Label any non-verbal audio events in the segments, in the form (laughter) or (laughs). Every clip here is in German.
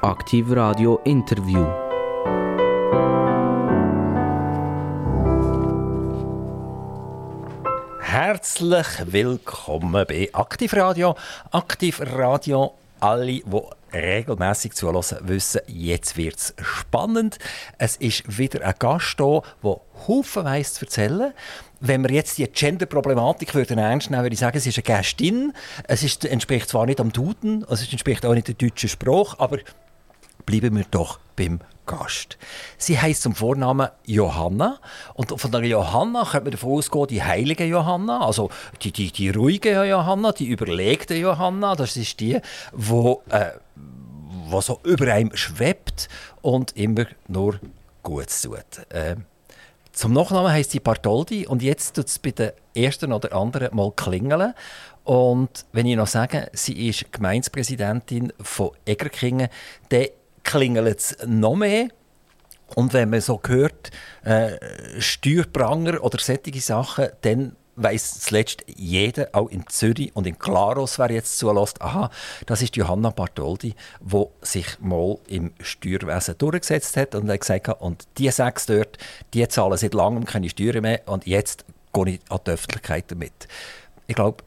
Aktiv Radio Interview. Herzlich willkommen bei Aktiv Radio. Aktiv Radio, alle, die regelmäßig zuhören, wissen, jetzt wird es spannend. Es ist wieder ein Gast hier, der haufenweise zu erzählen wenn wir jetzt die Gender-Problematik ernst nehmen, würde ich sagen, es ist eine Gästin. Es ist, entspricht zwar nicht am Duden, es entspricht auch nicht der deutschen Sprache, aber bleiben wir doch beim Gast. Sie heißt zum Vornamen Johanna und von der Johanna könnte man davon ausgehen, die heilige Johanna, also die, die, die ruhige Johanna, die überlegte Johanna, das ist die, wo, äh, wo so über einem schwebt und immer nur Gutes tut. Äh, zum Nachnamen heisst sie Bartoldi und jetzt tut es bei den ersten oder anderen mal klingeln. Und wenn ich noch sage, sie ist Gemeindepräsidentin von Egerkingen, dann klingelt es noch mehr. Und wenn man so hört, äh, Steuerpranger oder solche Sachen, dann weiß zuletzt jeder, auch in Zürich und in Klaros, wer jetzt zulässt, aha, das ist Johanna Bartoldi, die sich mal im Steuerwesen durchgesetzt hat und hat gesagt, und die sechs dort, die zahlen seit langem keine Steuern mehr und jetzt gehe ich an die Öffentlichkeit damit. Ich glaube,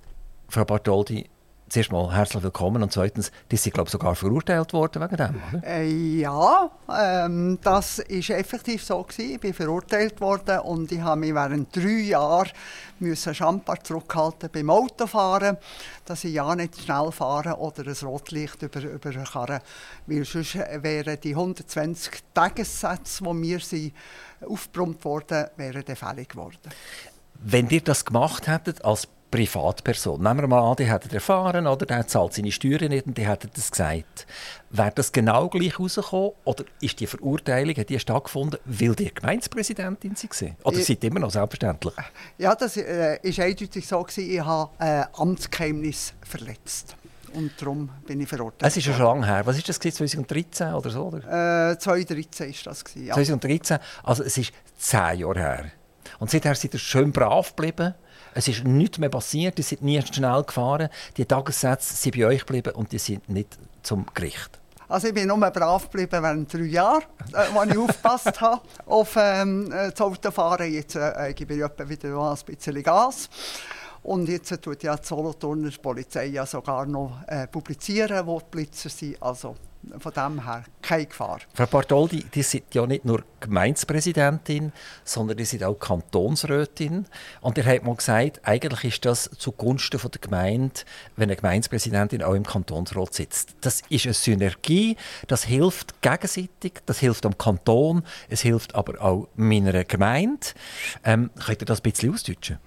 Frau Bartoldi, zuerst mal herzlich willkommen und zweitens, die sind glaube sogar verurteilt worden wegen dem, oder? Äh, ja, ähm, das ist effektiv so gewesen. Ich bin verurteilt worden und ich habe mich während drei Jahren müssen Champar zurückhalten beim Autofahren, dass ich ja nicht schnell fahren oder ein Rotlicht über, über Karren, weil sonst wären die 120 Tagessätze, die mir sind, aufgebrummt worden, wären fällig geworden. Wenn ihr das gemacht hättet als Privatperson. Nehmen wir mal an, die hätten erfahren, oder der zahlt seine Steuern nicht und die hätten das gesagt. Wäre das genau gleich rausgekommen oder ist die Verurteilung hat die stattgefunden, weil die Gemeindepräsidentin sie Oder ich, seid immer noch selbstverständlich? Ja, das war äh, eindeutig so. Gewesen. Ich habe äh, Amtsgeheimnis verletzt. Und darum bin ich verurteilt. Es ist ja schon lange her. Was war das? 2013 oder so? Oder? Äh, 2013 war das. Ja. 2013, also es ist zehn Jahre her. Und seither seid ihr schön brav geblieben. Es ist nichts mehr passiert, die sind nie schnell gefahren. Die Tagessätze sind bei euch geblieben und die sind nicht zum Gericht. Also ich bin nur brav geblieben während drei Jahren, äh, als ich aufgepasst habe (laughs) auf ähm, das Autofahren. Jetzt äh, gebe ich wieder ein bisschen Gas. Und jetzt tut ja die Solothurner Polizei ja sogar noch äh, publizieren, wo die Blitzer sind. Also von dem her keine Gefahr. Frau Bartoldi, die sind ja nicht nur Gemeindepräsidentin, sondern die sind auch Kantonsrätin. Und ihr habt mal gesagt, eigentlich ist das zugunsten von der Gemeinde, wenn eine Gemeindepräsidentin auch im Kantonsrat sitzt. Das ist eine Synergie, das hilft gegenseitig, das hilft am Kanton, es hilft aber auch meiner Gemeinde. Ähm, könnt ihr das ein bisschen ausdeutschen?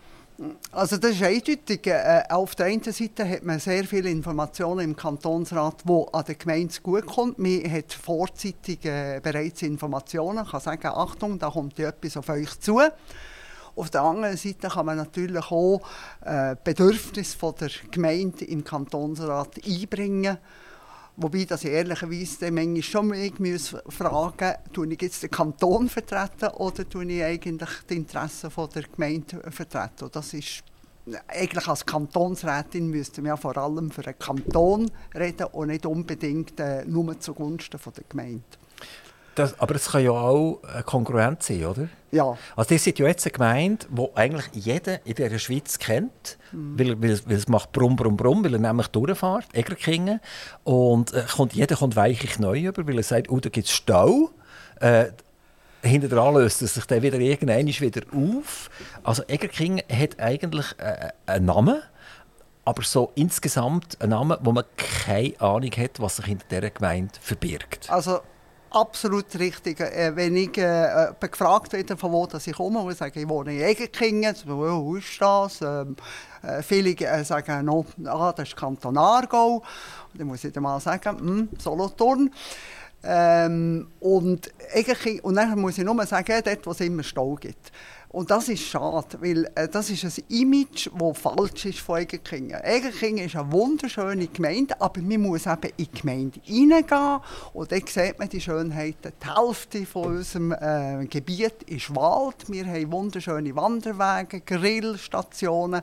Also das ist eindeutig. Äh, auf der einen Seite hat man sehr viele Informationen im Kantonsrat, wo an der Gemeinde gut kommt. Man hat vorzeitig äh, bereits Informationen, kann sagen, Achtung, da kommt etwas auf euch zu. Auf der anderen Seite kann man natürlich auch äh, Bedürfnisse der Gemeinde im Kantonsrat einbringen Wobei, dass ich ehrlicherweise manchmal schon mich muss fragen muss, ich jetzt den Kanton vertreten oder tue ich eigentlich die Interessen der Gemeinde vertreten? Das ist eigentlich als Kantonsrätin müsste man ja vor allem für den Kanton reden und nicht unbedingt äh, nur zugunsten der Gemeinde. Das, aber es kann ja auch kongruent sein, oder? Ja. Also das ist ja jetzt eine Gemeinde, die eigentlich jeder in der Schweiz kennt, mhm. weil, weil, weil, es macht brumm, brumm, brumm, weil er nämlich durchfährt, Egerkingen. Und äh, kommt, jeder kommt weichlich neu über, weil er sagt, oh, da gibt es Stau. Äh, hinter dran löst es sich dann wieder irgendwann wieder auf. Also Egerkingen hat eigentlich äh, einen Namen, aber so insgesamt einen Namen, wo man keine Ahnung hat, was sich hinter dieser Gemeinde verbirgt. Also absolut richtig. Äh, wenn ich äh, gefragt werde, von wo dass ich komme, und ich sage, ich wohne in Egerkingen, so, wo ist das? Ähm, äh, viele äh, sagen, no, ah, das ist Kanton Aargau. Und dann muss ich dann mal sagen, hm, Solothurn. Ähm, und, und dann muss ich nur sagen, dort, wo es immer Stau gibt. Und das ist schade, weil äh, das ist ein Image, das falsch ist von Egerkingen. Egerkingen ist eine wunderschöne Gemeinde, aber man muss eben in die Gemeinde hineingehen und dann sieht man die Schönheiten. Die Hälfte von unserem äh, Gebiet ist Wald. Wir haben wunderschöne Wanderwege, Grillstationen,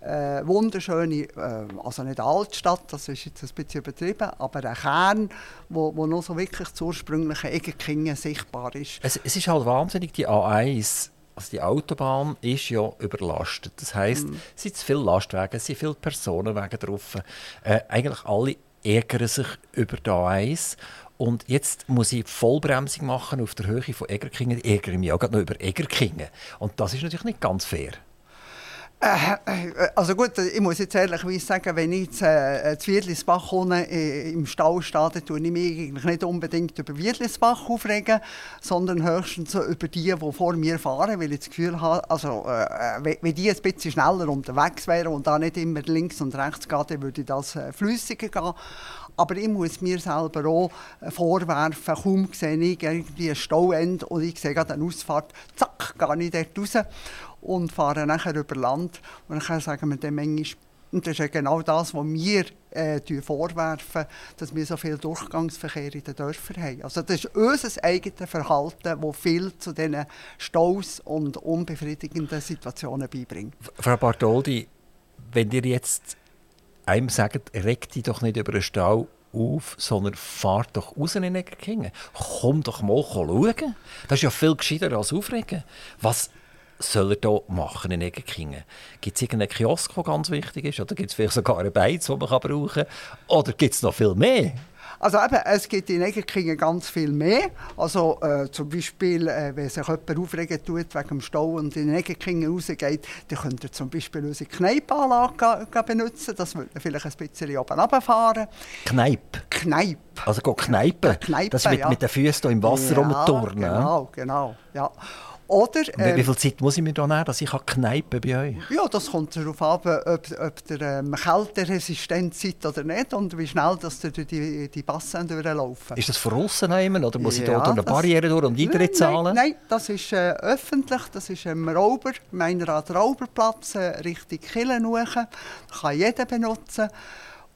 äh, wunderschöne, äh, also nicht Altstadt, das ist jetzt ein bisschen übertrieben, aber ein Kern, wo, wo noch so wirklich das ursprüngliche Egerkingen sichtbar ist. Es, es ist halt wahnsinnig, die A1 also die Autobahn ist ja überlastet. Das heisst, mm. es sind zu viele Lastwagen, es sind viele Personenwagen drauf. Äh, eigentlich alle ärgern sich über die A1. Und jetzt muss ich Vollbremsung machen auf der Höhe von Egerkingen. Ich ärgere mich auch noch über Egerkingen. Und das ist natürlich nicht ganz fair. Äh, äh, also gut, ich muss jetzt ehrlich sagen, wenn ich jetzt äh, zu Wiedlisbach komme, äh, im Stau stehe, dann tue ich mich eigentlich nicht unbedingt über Wiedlisbach aufregen, sondern höchstens über die, die vor mir fahren, weil ich das Gefühl habe, also, äh, wenn die ein bisschen schneller unterwegs wären und da nicht immer links und rechts geht, dann würde das äh, flüssiger gehen. Aber ich muss mir selber auch vorwerfen, kaum sehe ich irgendwie ein Stauende und ich sehe gerade eine Ausfahrt, zack, gehe ich dort raus und fahren nachher über Land. Und dann sagen wir dann manchmal, und das ist ja genau das, was wir äh, vorwerfen, dass wir so viel Durchgangsverkehr in den Dörfern haben. Also das ist unser eigenes Verhalten, das viel zu diesen Staus und unbefriedigenden Situationen beibringt. Frau Bartoldi, wenn ihr jetzt einem sagt, regt dich doch nicht über einen Stau auf, sondern fahrt doch raus in Egerkingen. Komm doch mal schauen. Das ist ja viel gescheiter als aufregen. Was soll er hier machen in Egerkingen? Gibt es irgendeinen Kiosk, der ganz wichtig ist? Oder gibt es vielleicht sogar einen Beiz, den man brauchen kann? Oder gibt es noch viel mehr? Also eben, es gibt in Egerkingen ganz viel mehr. Also äh, zum Beispiel, äh, wenn sich jemand aufregen tut wegen dem Stau und in Egerkingen rausgeht, dann könnt ihr zum Beispiel unsere Kneipanlage benutzen. Das würde vielleicht ein bisschen oben runterfahren. Kneipe? Kneipe. Also Kneipe? Kneipe, das ist mit, ja. mit den Füßen im Wasser ja, rumturnen. Genau, genau. Ja. Oder, ähm, wie viel Zeit muss ich mir da nehmen, dass ich kneipen bei euch? Ja, das kommt darauf an, ob, ob ihr ähm, kälteresistent seid oder nicht und wie schnell dass ihr die, die Bassen durchlaufen. Ist das von außen nehmen oder muss ja, ich da durch eine Barriere durch und Eintritt zahlen? Nein, nein, das ist äh, öffentlich, das ist im Rauber, Meinerrad Rauberplatz, äh, Richtung Killen kann jeder benutzen.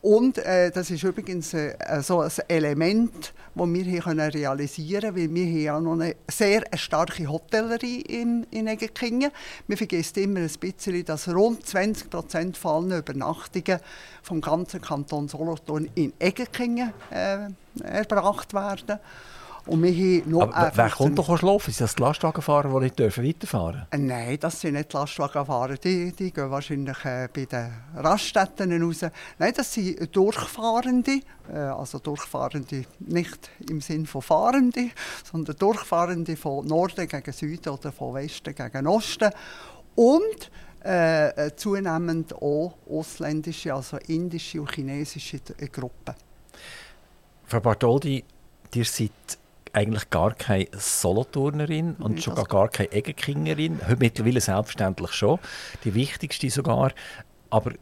Und äh, das ist übrigens äh, so ein Element, das wir hier können realisieren können, weil wir hier ja noch eine sehr starke Hotellerie in, in Egerkingen. Wir vergessen immer ein bisschen, dass rund 20 Prozent aller Übernachtungen vom ganzen Kanton Solothurn in Egerkingen äh, erbracht werden. Und wir haben noch Aber wer kommt doch schlafen? Sind das die Lastwagenfahrer, die nicht dürfen weiterfahren dürfen? Nein, das sind nicht die Lastwagenfahrer. Die, die gehen wahrscheinlich äh, bei den Raststätten raus. Nein, das sind Durchfahrende. Äh, also Durchfahrende nicht im Sinn von Fahrende, sondern Durchfahrende von Norden gegen Süden oder von Westen gegen Osten. Und äh, äh zunehmend auch ausländische, also indische und chinesische Gruppen. Frau Bartoldi, ihr seid eigentlich gar keine Solothurnerin und schon gar, gar keine Egerkingerin. Mittlerweile selbstverständlich schon, die wichtigste sogar. Aber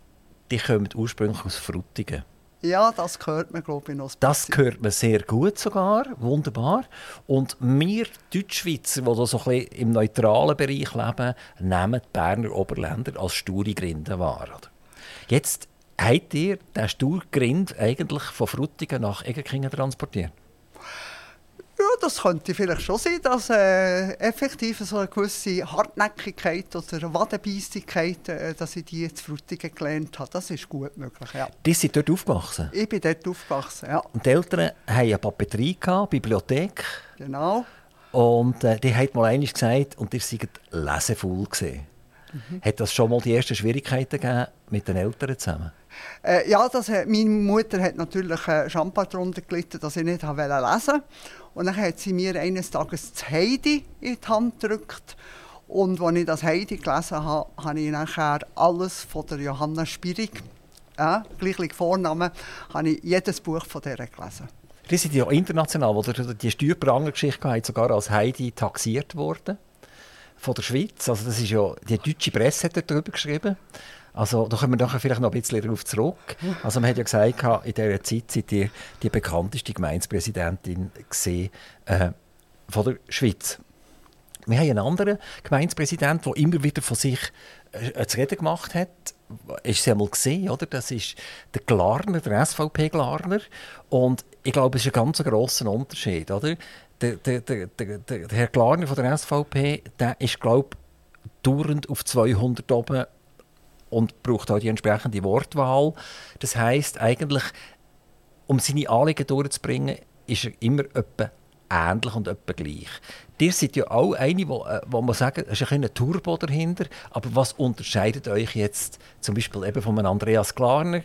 die kommen ursprünglich aus Frutigen. Ja, das hört man, glaube ich, noch. Das hört man sehr gut sogar, wunderbar. Und wir Deutschschweizer, die so ein bisschen im neutralen Bereich leben, nehmen die Berner Oberländer als sture Grinde wahr. Jetzt habt ihr den Sturgrind eigentlich von Frutigen nach Egerkingen transportiert? Ja, das könnte vielleicht schon sein, dass äh, effektiv so eine gewisse Hartnäckigkeit oder Wadenbeissigkeit, äh, dass ich die zu Frutigen gelernt habe. Das ist gut möglich, ja. Die sind dort aufgewachsen? Ich bin dort aufgewachsen, ja. Und die Eltern hatten eine Papeterie, gehabt, Bibliothek. Genau. Und äh, die hat mal eines gesagt, und ihr seid lesevoll gesehen. Mhm. Hat das schon mal die ersten Schwierigkeiten gegeben mit den Eltern zusammen? Äh, ja, das hat, meine Mutter hat natürlich äh, Champagner darunter gelitten, dass ich nicht lesen wollte. Und dann hat sie mir eines Tages das Heidi in die Hand gedrückt. Und als ich das Heidi gelesen habe, habe ich nachher alles von der Johanna Spirig, äh, gleich Vornamen, habe ich jedes Buch von der gelesen. Die sind ja international, wo die Steuerpranger-Geschichte sogar als Heidi taxiert worden von der Schweiz. Also das ist ja, die deutsche Presse hat darüber geschrieben. Also da kommen wir nachher vielleicht noch ein bisschen darauf zurück. Also man hat ja gesagt, in dieser Zeit seid ihr die bekannteste Gemeindepräsidentin äh, von der Schweiz. Wir haben einen anderen Gemeindepräsidenten, der immer wieder von sich äh, zu reden gemacht hat. Ist einmal gesehen, oder? Das ist der Glarner, der SVP-Glarner. Und ich glaube, es ist ein ganz grosser Unterschied, oder? Der, der, der, der, der Herr Glarner von der SVP, der ist, glaube ich, dauernd auf 200 oben und braucht auch die entsprechende Wortwahl. Das heißt eigentlich, um seine Anliegen durchzubringen, ist er immer etwa ähnlich und etwa gleich. Ihr seid ja auch eine, wo, äh, wo man sagen, es ist ein Turbo dahinter, aber was unterscheidet euch jetzt zum Beispiel eben von Andreas Klarner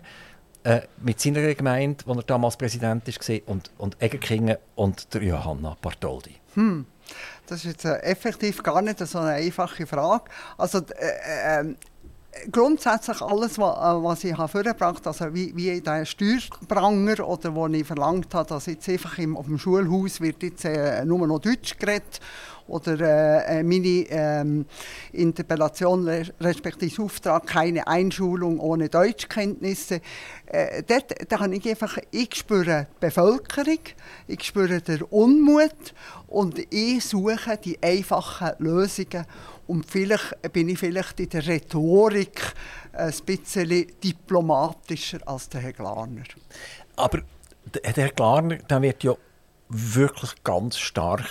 äh, mit seiner Gemeinde, wo er damals Präsident war, und, und Egerkingen und der Johanna Bartoldi? Hm. Das ist jetzt äh, effektiv gar nicht so eine einfache Frage. Also, äh, äh, grundsätzlich alles, was, äh, was ich vorgebracht habe, also wie, wie der Steuerpranger oder wo ich verlangt habe, dass jetzt einfach im, auf dem Schulhaus wird jetzt äh, nur noch Deutsch geredet oder äh, äh meine ähm, Interpellation respektive Auftrag keine Einschulung ohne Deutschkenntnisse. Äh, dort, da habe ich einfach, ich spüre die Bevölkerung, ich spüre den Unmut und ich suche die einfachen Lösungen und vielleicht bin ich vielleicht in der Rhetorik ein bisschen diplomatischer als der Herr Glarner. Aber der Herr Glarner der wird ja wirklich ganz stark,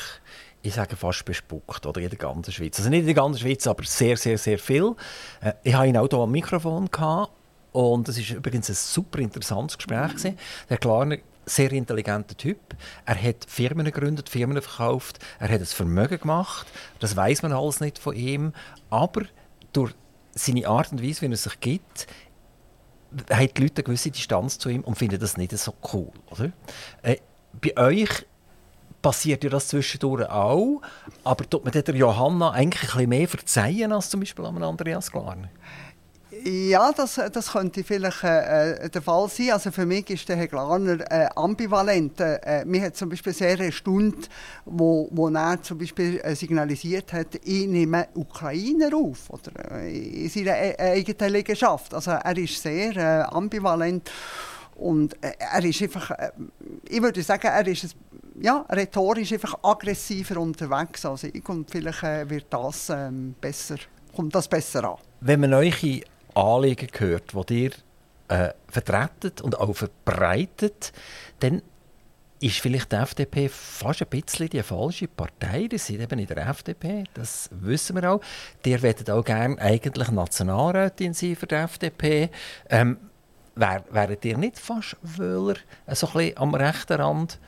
ich sage fast bespuckt, oder in der ganzen Schweiz. Also nicht in der ganzen Schweiz, aber sehr, sehr, sehr viel. Äh, ich hatte ihn auch hier am Mikrofon gehabt, und es war übrigens ein super interessantes Gespräch. Mhm. Der Glarner sehr intelligenter Typ. Er hat Firmen gegründet, Firmen verkauft, er hat ein Vermögen gemacht. Das weiß man alles nicht von ihm. Aber durch seine Art und Weise, wie er sich gibt, haben die Leute eine gewisse Distanz zu ihm und finden das nicht so cool. Oder? Äh, bei euch passiert ja das zwischendurch auch, aber tut man der Johanna eigentlich ein bisschen mehr verzeihen als zum Beispiel an Andreas Glarner? Ja, das, das könnte vielleicht äh, äh, der Fall sein. Also für mich ist der Herr Glarner äh, ambivalent. Äh, mir hat zum Beispiel sehr erstaunt, wo, wo er zum Beispiel äh, signalisiert hat, ich nehme Ukrainer auf oder äh, in seiner äh, eigenen Liegenschaft. Also er ist sehr äh, ambivalent und äh, er ist einfach, äh, ich würde sagen, er ist ja, rhetorisch einfach aggressiver unterwegs als ich und vielleicht äh, wird das ähm, besser, kommt das besser an. Wenn man eure Anliegen gehört, die ihr äh, vertretet und auch verbreitet, dann ist vielleicht die FDP fast ein bisschen die falsche Partei. Die sind eben in der FDP, das wissen wir auch. Die wollen auch gerne eigentlich Nationalrätin sein für die FDP. Ähm, wär, wäret ihr nicht fast Wöhler, äh, so ein bisschen am rechten Rand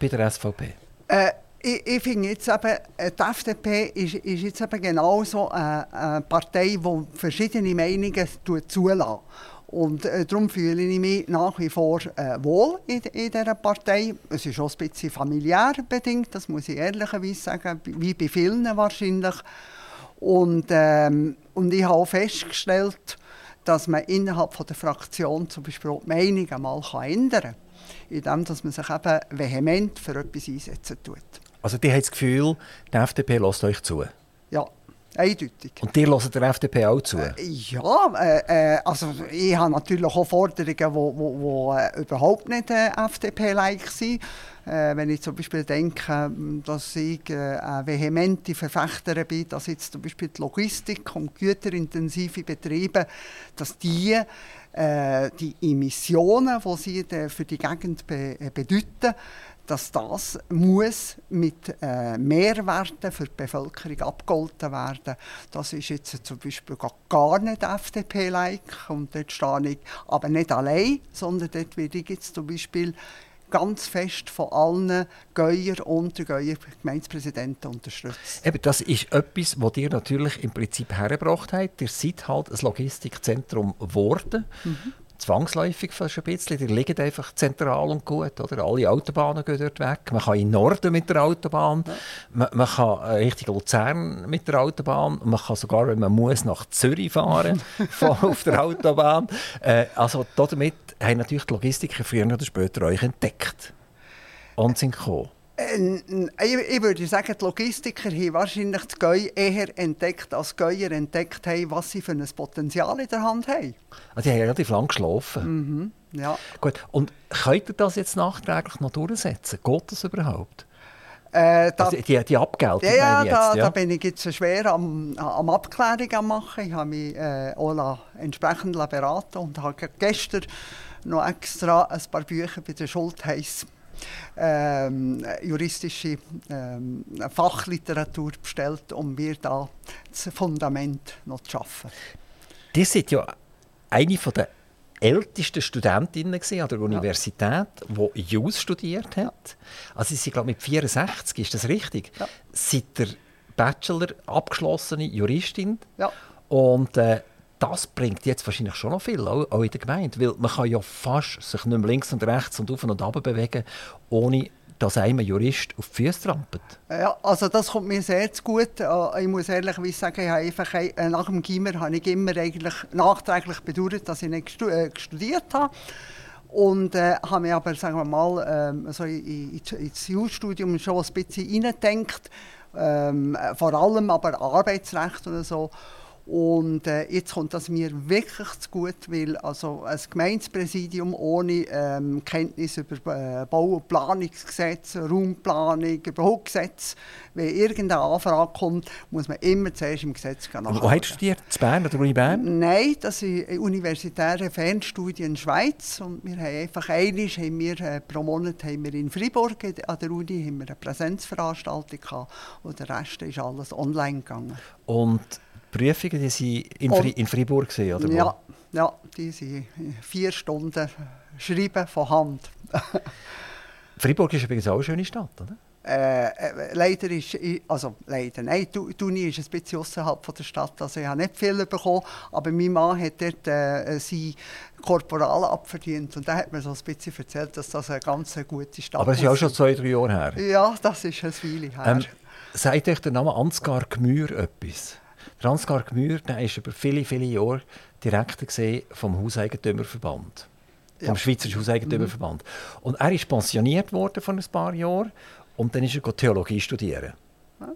bei der SVP? Äh, ich, ich finde jetzt eben, äh, die FDP ist, ist jetzt eben genau so eine, eine Partei, die verschiedene Meinungen zulässt. Und äh, darum fühle ich mich nach wie vor äh, wohl in, in dieser Partei. Es ist auch ein bisschen familiär bedingt, das muss ich ehrlicherweise sagen, wie bei vielen wahrscheinlich. Und, ähm, und ich habe auch festgestellt, dass man innerhalb von der Fraktion zum Beispiel auch die Meinung einmal ändern kann, indem man sich eben vehement für etwas einsetzen tut. Also die haben das Gefühl, die FDP lässt euch zu? Ja, eindeutig. Und ihr hört der FDP auch zu? Äh, ja, äh, äh, also ich habe natürlich auch Forderungen, die wo, wo, wo äh, überhaupt nicht äh, FDP-like sind. Äh, wenn ich zum Beispiel denke, dass ich eine vehemente Verfechterin bin, dass jetzt zum Beispiel die Logistik und güterintensive Betriebe, dass die die Emissionen, die sie für die Gegend be bedeuten, dass das muss mit äh, Mehrwerten für die Bevölkerung abgegolten werden. Das ist jetzt zum Beispiel gar nicht FDP-like und dort stehe ich aber nicht allein, sondern dort werde ich jetzt zum Beispiel ganz fest von allen Geuer und der Geuer Gemeindepräsidenten unterstützt. Eben, das ist etwas, was ihr natürlich im Prinzip hergebracht habt. Ihr seid halt ein Logistikzentrum geworden. Mhm zwangsläufig fast ein bisschen. Die liegen einfach zentral und gut. Oder? Alle Autobahnen gehen dort weg. Man kann in den Norden mit der Autobahn, ja. man, man, kann äh, Richtung Luzern mit der Autobahn, man kann sogar, wenn man muss, nach Zürich fahren (laughs) auf der Autobahn. Äh, also damit haben natürlich die Logistiker früher oder später euch entdeckt und sind gekommen. Ich würde sagen, die Logistiker haben wahrscheinlich die Gäu eher entdeckt, als die Gäuer entdeckt haben, was sie für ein Potenzial in der Hand haben. Also die haben relativ lang geschlafen. Mhm, ja. Gut. Und könnt ihr das jetzt nachträglich noch durchsetzen? Geht das überhaupt? Äh, da, also die, die Abgeltung ja, ja, jetzt, da, ja. da bin ich jetzt schwer am, am Abklärung am machen. Ich habe mich äh, auch entsprechend beraten und habe gestern noch extra ein paar Bücher bei der Schultheiss ähm, juristische ähm, Fachliteratur bestellt, um mir da das Fundament noch zu schaffen. Die sind ja eine der ältesten Studentinnen an der Universität, ja. die Jus studiert hat. Also sie sind glaube mit 64, ist das richtig? Ja. Seit der Bachelor abgeschlossene Juristin. Ja. Und äh, das bringt jetzt wahrscheinlich schon noch viel, auch, in der Gemeinde. Weil man kann ja fast sich nicht mehr links und rechts und auf und ab bewegen, ohne dass einem ein Jurist auf die Füße trampelt. Ja, also das kommt mir sehr zu gut. Äh, ich muss ehrlich sagen, ich habe einfach, äh, nach dem Gimmer habe ich immer eigentlich nachträglich bedauert, dass ich nicht äh, studiert habe. Und äh, habe mich aber, sagen wir mal, ähm, so in, in, ins Jurastudium schon ein bisschen hineingedacht. Ähm, vor allem aber Arbeitsrecht und so. Und äh, jetzt kommt das mir wirklich zu gut, weil also ein Gemeindepräsidium ohne ähm, Kenntnis über äh, Bau- und Planungsgesetz, Raumplanung, überhaupt Gesetz, wenn irgendeine Anfrage kommt, muss man immer zuerst im Gesetz nachschauen. Wo hast du studiert? In Bern oder Uni Bern? Nein, das ist universitäre Fernstudie in der Schweiz. Und wir haben einfach einmal, haben wir, äh, pro Monat haben wir in Freiburg an der Uni haben wir eine Präsenzveranstaltung gehabt und der Rest ist alles online gegangen. Und Prüfungen, die sind in, Fri in Freiburg gesehen, oder Ja, ja, die sind vier Stunden schreiben von Hand. (laughs) Freiburg ist übrigens auch eine schöne Stadt, oder? Äh, äh, leider ist, also leider, nein, die Uni ist ein bisschen außerhalb der Stadt, also ich habe nicht viel bekommen, aber mein Mann hat dort äh, sein Korporal abverdient und da hat mir so ein bisschen erzählt, dass das eine ganz gute Stadt ist. Aber es ist ja auch schon zwei, drei Jahre her. Ja, das ist ein Weile her. Ähm, sagt euch der Name Ansgar Gmür etwas? Der Ansgar Gmür der ist über viele, viele Jahre Direktor vom Hauseigentümerverband. Vom ja. Schweizerischen Hauseigentümerverband. Mhm. Und er ist pensioniert worden vor ein paar Jahren und dann ist er Theologie studieren. Ja.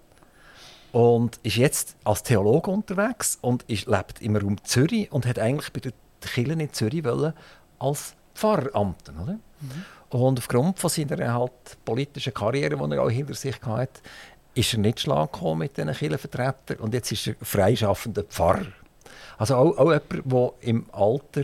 Und ist jetzt als Theologe unterwegs und ist, lebt im Raum Zürich und hat eigentlich bei den Kirchen in Zürich wollen als Pfarramt. Oder? Mhm. Und aufgrund von seiner halt politischen Karriere, die er auch hinter sich hatte, ist er nicht schlag gekommen mit diesen Kirchenvertretern und jetzt ist er freischaffender Pfarrer. Also auch, auch jemand, der im Alter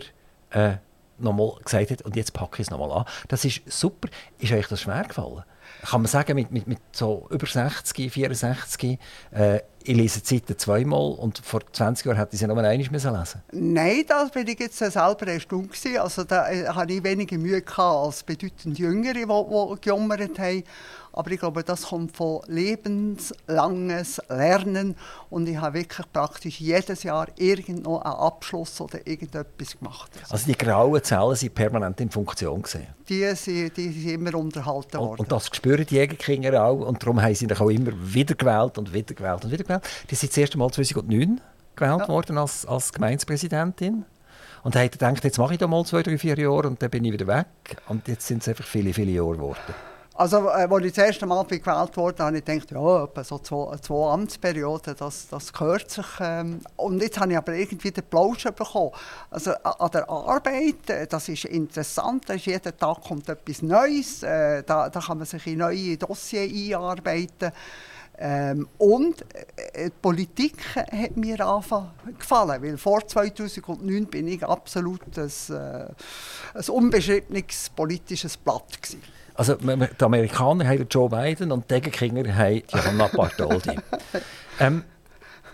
äh, nochmal gesagt hat, und jetzt packe ich es nochmal an. Das ist super. Ist euch das schwer gefallen? Kann man sagen, mit, mit, mit so über 60, 64, äh, ich lese die Seite zweimal und vor 20 Jahren hätte ich sie nur einmal lesen Nein, da bin ich jetzt selber erstaunt. Also da äh, hatte ich weniger Mühe als bedeutend Jüngere, die, die gejammert haben. Aber ich glaube, das kommt von lebenslanges Lernen. Und ich habe wirklich praktisch jedes Jahr irgendwo einen Abschluss oder irgendetwas gemacht. Also die grauen Zellen sind permanent in Funktion gesehen. Die sind, die sind immer unterhalten worden. Und, und das spüren die Jägerkinder auch. Und darum haben sie auch immer wieder gewählt und wieder gewählt und wieder gewählt. Die sind das erste Mal 2009 gewählt ja. worden als, als Gemeindepräsidentin. Und haben gedacht, jetzt mache ich da mal zwei, drei, vier Jahre und dann bin ich wieder weg. Und jetzt sind es einfach viele, viele Jahre geworden. Also, äh, als ich das erste Mal gewählt wurde, habe ich gedacht, ja, etwa so zwei, zwei Amtsperioden, das, das gehört sich. Ähm. Und jetzt habe ich aber irgendwie den Plausch bekommen. Also, an der Arbeit, äh, das ist interessant, da ist jeden Tag kommt etwas Neues, äh, da, da kann man sich in neue Dossiers einarbeiten. Ähm, und äh, die Politik hat mir gefallen, weil vor 2009 bin ich absolut ein, äh, ein unbeschriebenes politisches Blatt gewesen. Also die Amerikaner haben Joe Biden und die Gegenkinder haben Johanna Bartoldi. (laughs) ähm,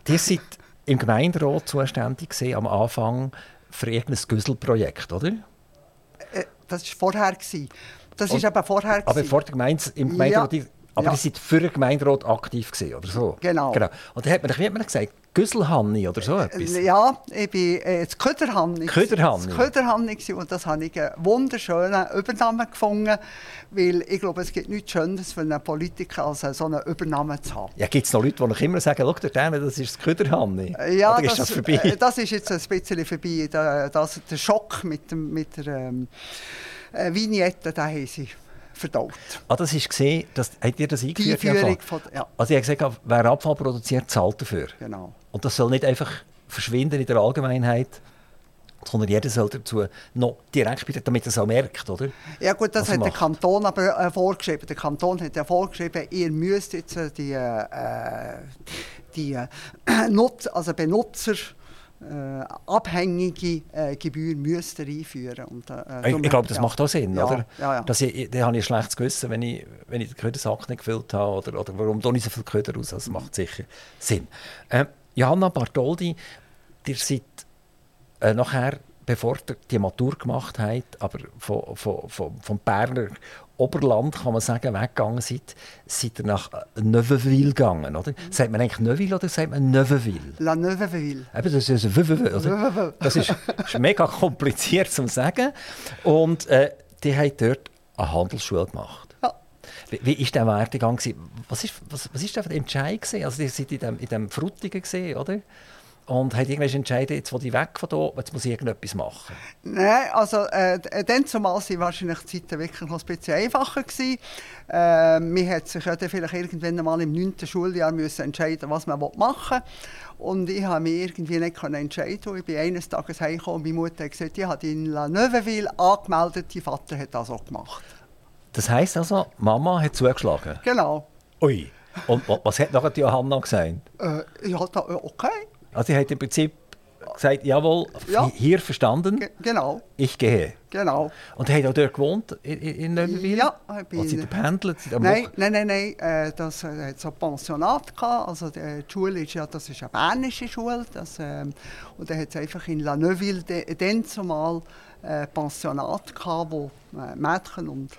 die sind im Gemeinderat zuständig gewesen, am Anfang für irgendein Güsselprojekt, oder? Äh, das war vorher. Gewesen. Das ist aber vorher. Aber vor der Gemeinde, im Gemeinderat... Ja. Aber ja. die sind für den Gemeinderat aktiv gewesen, oder so? Genau. genau. Und dann hat man, wie hat man gesagt, Güsselhanni oder so etwas? Ja, ich bin äh, das Köderhanni. Köderhanni. Das Köderhanni und das habe ich einen wunderschönen Übernahme gefunden, weil ich glaube, es gibt nichts Schöneres für einen Politiker, als so eine Übernahme zu haben. Ja, gibt es noch Leute, die noch immer sagen, schau dir das ist das Köderhanni? Ja, Oder ist das, das vorbei? Äh, das ist jetzt ein bisschen vorbei. Das, der Schock mit, dem, mit der ähm, äh, Vignette, den haben sie verdaut. Ah, das ist gesehen, dass, habt ihr das eingeführt? Die Einführung von, ja. Also ich habe gesagt, wer Abfall produziert, zahlt dafür. Genau. Und das soll nicht einfach verschwinden in der Allgemeinheit. sondern jeder soll dazu noch direkt beitragen, damit er es auch merkt, oder? Ja gut, das Was hat der. Kanton aber äh, vorgeschrieben. Der Kanton hat ja vorgeschrieben, ihr müsst jetzt äh, die, äh, die äh, (clears throat) Nutz, also Benutzer äh, abhängige äh, Gebühr müsst ihr einführen. Und, äh, Ich, darum ich glaube, das ja. macht auch Sinn, Ja, oder? ja. Dass ich, dann habe ich ein schlechtes Gewissen, wenn ich, wenn ich den Ködersack nicht gefüllt habe. Oder, oder warum tue ich so viel Köder raus? Das macht sicher Sinn. Ähm, Johanna Bartoldi, ihr seid äh, nachher, bevor ihr die Matur gemacht habt, aber von, von, von, vom Berner Oberland, kann man sagen, weggegangen seid, seid ihr nach äh, Neuveville gegangen, oder? Sagt man eigentlich Neuville oder sagt man Neuveville? La Neuveville. Eben, das ist ein oder? (laughs) Das ist, ist mega kompliziert zu sagen. Und äh, die haben dort eine Handelsschule gemacht. Ja. Wie, wie ist der Werdegang? Was ist, was, was ist der Entscheid? Also, ihr seid in dem, in dem Frutigen, gewesen, oder? Und habt irgendwann entschieden, jetzt will ich weg von hier, jetzt muss ich irgendetwas machen. Nein, also äh, dann zumal waren wahrscheinlich die Zeiten wirklich noch ein bisschen einfacher. Gewesen. Äh, man hat sich ja dann vielleicht irgendwann einmal im 9. Schuljahr müssen entscheiden was man machen will. Und ich habe mich irgendwie nicht entscheiden. Ich bin eines Tages heimgekommen und meine Mutter hat gesagt, ich habe in La Neuveville angemeldet, dein Vater hat das auch gemacht. Das heisst also, Mama hat zugeschlagen. Genau. Ui. Und wa- was hat nachher die Johanna gesagt? Äh, ja, da, okay, Also, sie hat im Prinzip gesagt, jawohl, Ja. hier verstanden, Ge genau, ich gehe. genau. Und habt auch dort gewohnt, in, in Neuveville? Ja, ich bin- Und seid ihr pendelt? Seid ihr am Nein, nein, nein, nein. Äh, das äh, hat so ein Pensionat gehabt. Also die, die Schule ist ja, das ist eine bernische Schule. Das, ähm, und dann hat es einfach in La Neuville dann zumal äh, Pensionat gehabt, wo äh, Mädchen und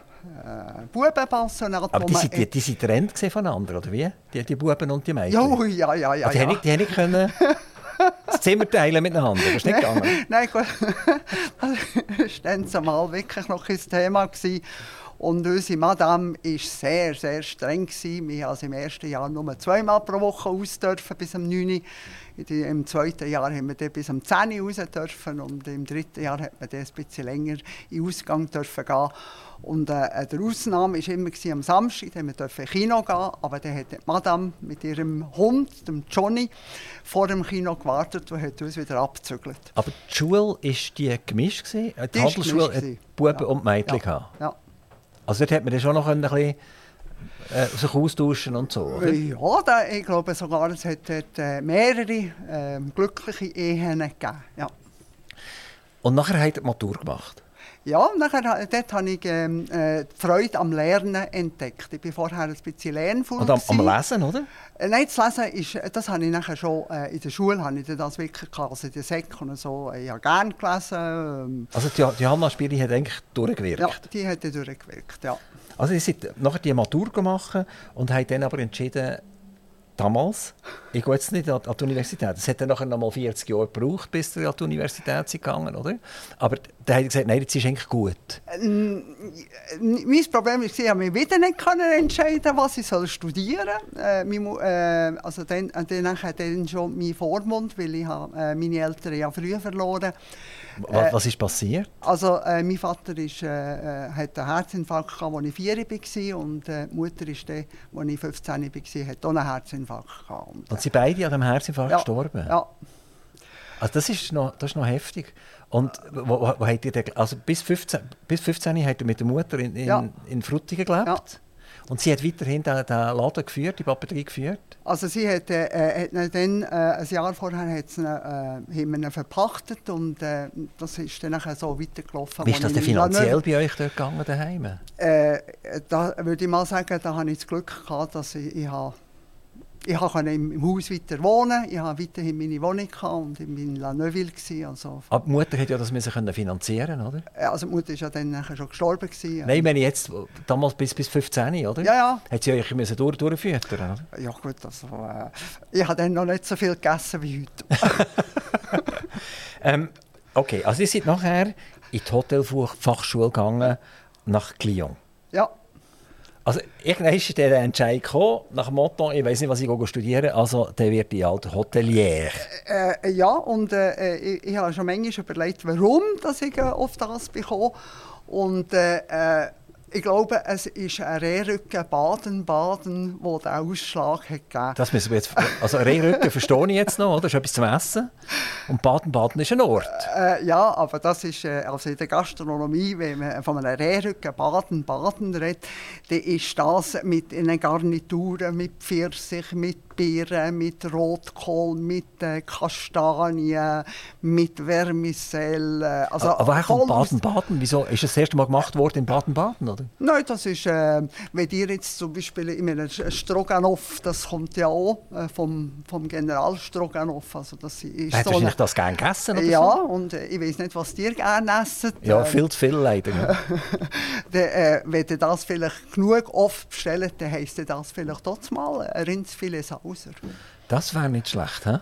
äh, Bubenpensionat. Aber die sind, die, die sind getrennt voneinander, oder wie? Die, die Buben und die Mädchen? Ja, ja, ja, ja. Ah, die, ja. haben die haben nicht können (laughs) das Zimmer teilen miteinander, das ist nicht gegangen. Nein, gut. (laughs) Das war dann zumal wirklich noch ein Thema. Gewesen. Und unsere Madame war sehr, sehr streng. Gewesen. Wir haben also im ersten Jahr nur zweimal pro Woche aus dürfen, bis am 9. Uhr. Im zweiten Jahr haben wir dann bis am 10 Uhr raus dürfen und im dritten Jahr hat man dann ein bisschen länger in den Ausgang dürfen gehen. Und äh, der Ausnahme war immer gewesen, am Samstag, dann wir ins Kino gehen, aber dann hat die Madame mit ihrem Hund, dem Johnny, vor dem Kino gewartet und hat uns wieder abgezügelt. Aber die Schule war die gemischt? Gewesen? Die, Die Handelsschule gemischt hat. Buben Ja. und Mädchen Ja. Ja. Also dort hat man dann schon noch ein bisschen äh, sich austauschen und so, oder? Ja, da, ich glaube sogar, es hat dort äh, mehrere ähm, glückliche Ehen gegeben. Ja, Und nachher hat er die Matur gemacht. Ja und nachher, dort habe ich ähm, äh, die Freude am Lernen entdeckt. Ich war vorher ein bisschen lernvoll. Und am, am. Lesen, oder? Äh, Nein, das Lesen, ist, äh, das habe ich nachher schon äh, in der Schule habe ich das wirklich gehabt. Also Sek und so. Ich habe gerne gelesen. Ähm, Also die, die Johanna Spiri hat eigentlich durchgewirkt. ja, die hat durchgewirkt, ja. Also ihr seid nachher die Matur gemacht und habt dann aber entschieden, damals, ich gehe jetzt nicht an, die Universität. Es hat dann nachher noch mal 40 Jahre gebraucht, bis ihr an die Universität seid gegangen, oder? Aber dann habt ihr gesagt, nein, jetzt ist eigentlich gut. Ähm, mein Problem war, ich konnte mich wieder nicht entscheiden, was ich soll studieren soll. Äh, äh, also dann, äh, dann nachher dann schon mein Vormund, weil ich habe, äh, meine Eltern ja früh verloren Was, Äh, was ist passiert? Also äh, mein Vater ist, äh, äh, hat einen Herzinfarkt gehabt, als ich 4 war und äh, die Mutter ist dann, als ich 15 war, hat auch einen Herzinfarkt gehabt. Und, Und sie beide an dem Herzinfarkt ja, gestorben? Ja, Also das ist noch, das ist noch heftig. Und wo, wo, wo habt ihr also bis 15, bis 15 habt ihr mit der Mutter in, in, Ja. in Frutigen gelebt? Ja. Und sie hat weiterhin den, den Laden geführt, die Papeterie geführt? Also sie hat, äh, äh, hat dann, äh, ein Jahr vorher hat sie äh, haben wir verpachtet und äh, das ist dann so weitergelaufen. Wie ist das denn finanziell bei euch dort gegangen daheim? Äh, da würde ich mal sagen, da habe ich das Glück gehabt, dass ich, ich, habe, ich konnte im, im Haus weiter wohnen, ich habe weiterhin meine Wohnung und ich war in La Neuville. Also, Aber die Mutter hat ja das müssen können finanzieren, oder? äh, also die Mutter war ja dann schon gestorben. Gewesen. Nein, ich meine jetzt, damals bis, bis 15, oder? Ja, ja. Hat sie euch müssen durch, durchfüttern, oder? Ja gut, also, äh, ich habe dann noch nicht so viel gegessen wie heute. (laughs) (laughs) Ähm, okay, also ihr seid nachher in die Hotelfachschule gegangen nach Lyon. ja, Also irgendwann ist der Entscheid gekommen, nach dem Motto, ich weiß nicht, was ich studieren also der wird die alte Hotelier. Äh, ja, und äh, ich, ich habe schon manchmal überlegt, warum dass ich äh, auf das bekomme. Und äh, äh, Ich glaube, es ist ein Rehrücken Baden-Baden, wo den Ausschlag hat gegeben Das müssen wir jetzt. Also Rehrücken verstehe ich jetzt noch, oder? Das ist etwas zum Essen. Und Baden-Baden ist ein Ort. Äh, ja, aber das ist äh, also in der Gastronomie, wenn man von einem Rehrücken Baden-Baden redet, dann ist das mit in Garnituren, mit Pfirsich, mit Beeren, mit Rotkohl, mit äh, Kastanien, mit Vermicelle. Äh, also Aber woher kommt Baden-Baden? Wieso? Ist das, das erste Mal gemacht worden in Baden-Baden, oder? Nein, das ist, äh, wenn ihr jetzt zum Beispiel in einem Stroganoff, das kommt ja auch äh, vom, vom General Stroganoff. Also das ist Hat so wahrscheinlich das gerne gegessen, oder Ja, so? und äh, ich weiß nicht, was ihr gerne essen. Ja, viel zu viel leider. (laughs) äh, wenn ihr das vielleicht genug oft bestellt, dann heisst das vielleicht trotzdem mal Rindsfilet Sauser. Das wäre nicht schlecht, hä?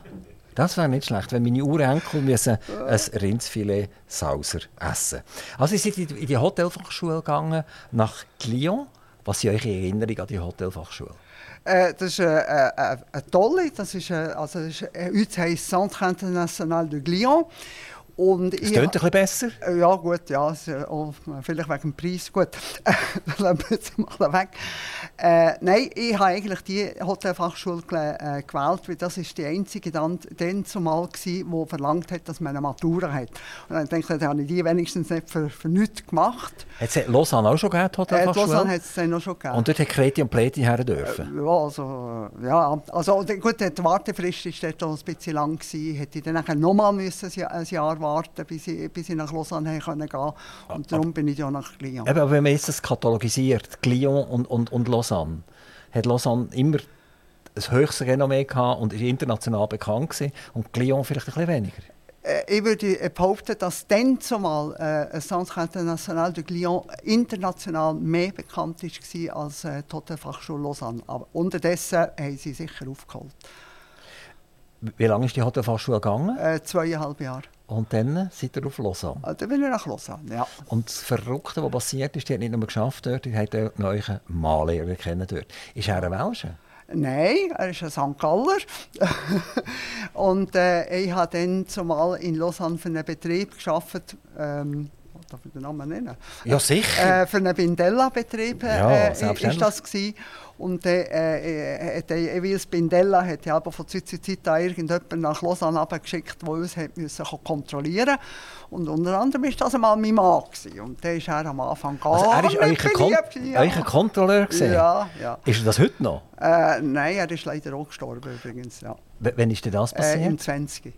Das wäre nicht schlecht, wenn meine Urenkel müssen ein Rindsfilet Sauser essen Also ihr seid in die Hotelfachschule gegangen, nach Lyon. Was sind eure Erinnerungen an die Hotelfachschule? Äh, das ist äh, äh, äh, eine tolle, das ist, äh, also das ist, äh, heute heisst Centre International de Lyon. Und Es tönt ein bisschen besser. Äh, Ja, gut, ja, es, äh, auch, vielleicht wegen dem Preis. Gut, (laughs) das lassen wir jetzt mal weg. Äh, nein, ich habe eigentlich die Hotelfachschule äh, gewählt, weil das ist die einzige dann, dann zumal war, die verlangt hat, dass man eine Matura hat. Und dann denke ich, dann habe ich die wenigstens nicht für, für nichts gemacht. Hat es Lausanne auch schon gegeben, die Äh, die Lausanne Hotelfachschule? hat es dann noch schon gegeben. Und dort hat Kreti und Pleti her dürfen. Ja, also, äh, ja, also gut, die Wartefrist war dort auch ein bisschen lang. Gewesen. Hätte ich dann nochmal ein Jahr- Jahr warten bis ich, bis ich nach Lausanne gehen konnte. Und darum bin ich ja nach Lyon. Eben, aber wenn man jetzt das katalogisiert, Lyon und, und, und Lausanne, hat Lausanne immer ein höchstes Renommee gehabt und ist international bekannt gewesen, und Lyon vielleicht ein bisschen weniger. Äh, ich würde behaupten, dass dann zumal äh, ein Centre International de Lyon international mehr bekannt war als äh, die Hotelfachschule Lausanne. Aber unterdessen haben sie sicher aufgeholt. Wie lange ist die Hotelfachschule gegangen? Äh, zweieinhalb Jahre. Und dann seid ihr auf Lausanne. Äh, dann bin ich nach Lausanne, ja. Und das Verrückte, was passiert ist, die hat nicht nur geschafft dort, die hat auch einen neuen Mannlehrer kennen dort. Ist er ein Welscher? Nein, er ist ein St. Galler. (laughs) und äh, ich habe dann zumal in Lausanne für einen Betrieb gearbeitet. Ähm, darf ich den Namen nennen? Ja, sicher. Äh, für einen Bindella-Betrieb Ja, äh, selbstverständlich. ist das gewesen. Und äh, äh, äh, Ewies Bindella hat ja aber von Zeit zu Zeit irgendjemanden nach Lausanne abgeschickt, der uns hat müssen kontrollieren Und unter anderem war das einmal mein Mann. Gewesen. Und der ist er am Anfang also er ist gar euer, nicht Kon ja. euer Kontrolleur gewesen. Ja, ja. Ist er das heute noch? Äh, nein, er ist leider auch gestorben übrigens. Ja. W wann ist denn das Äh, passiert? Im 20.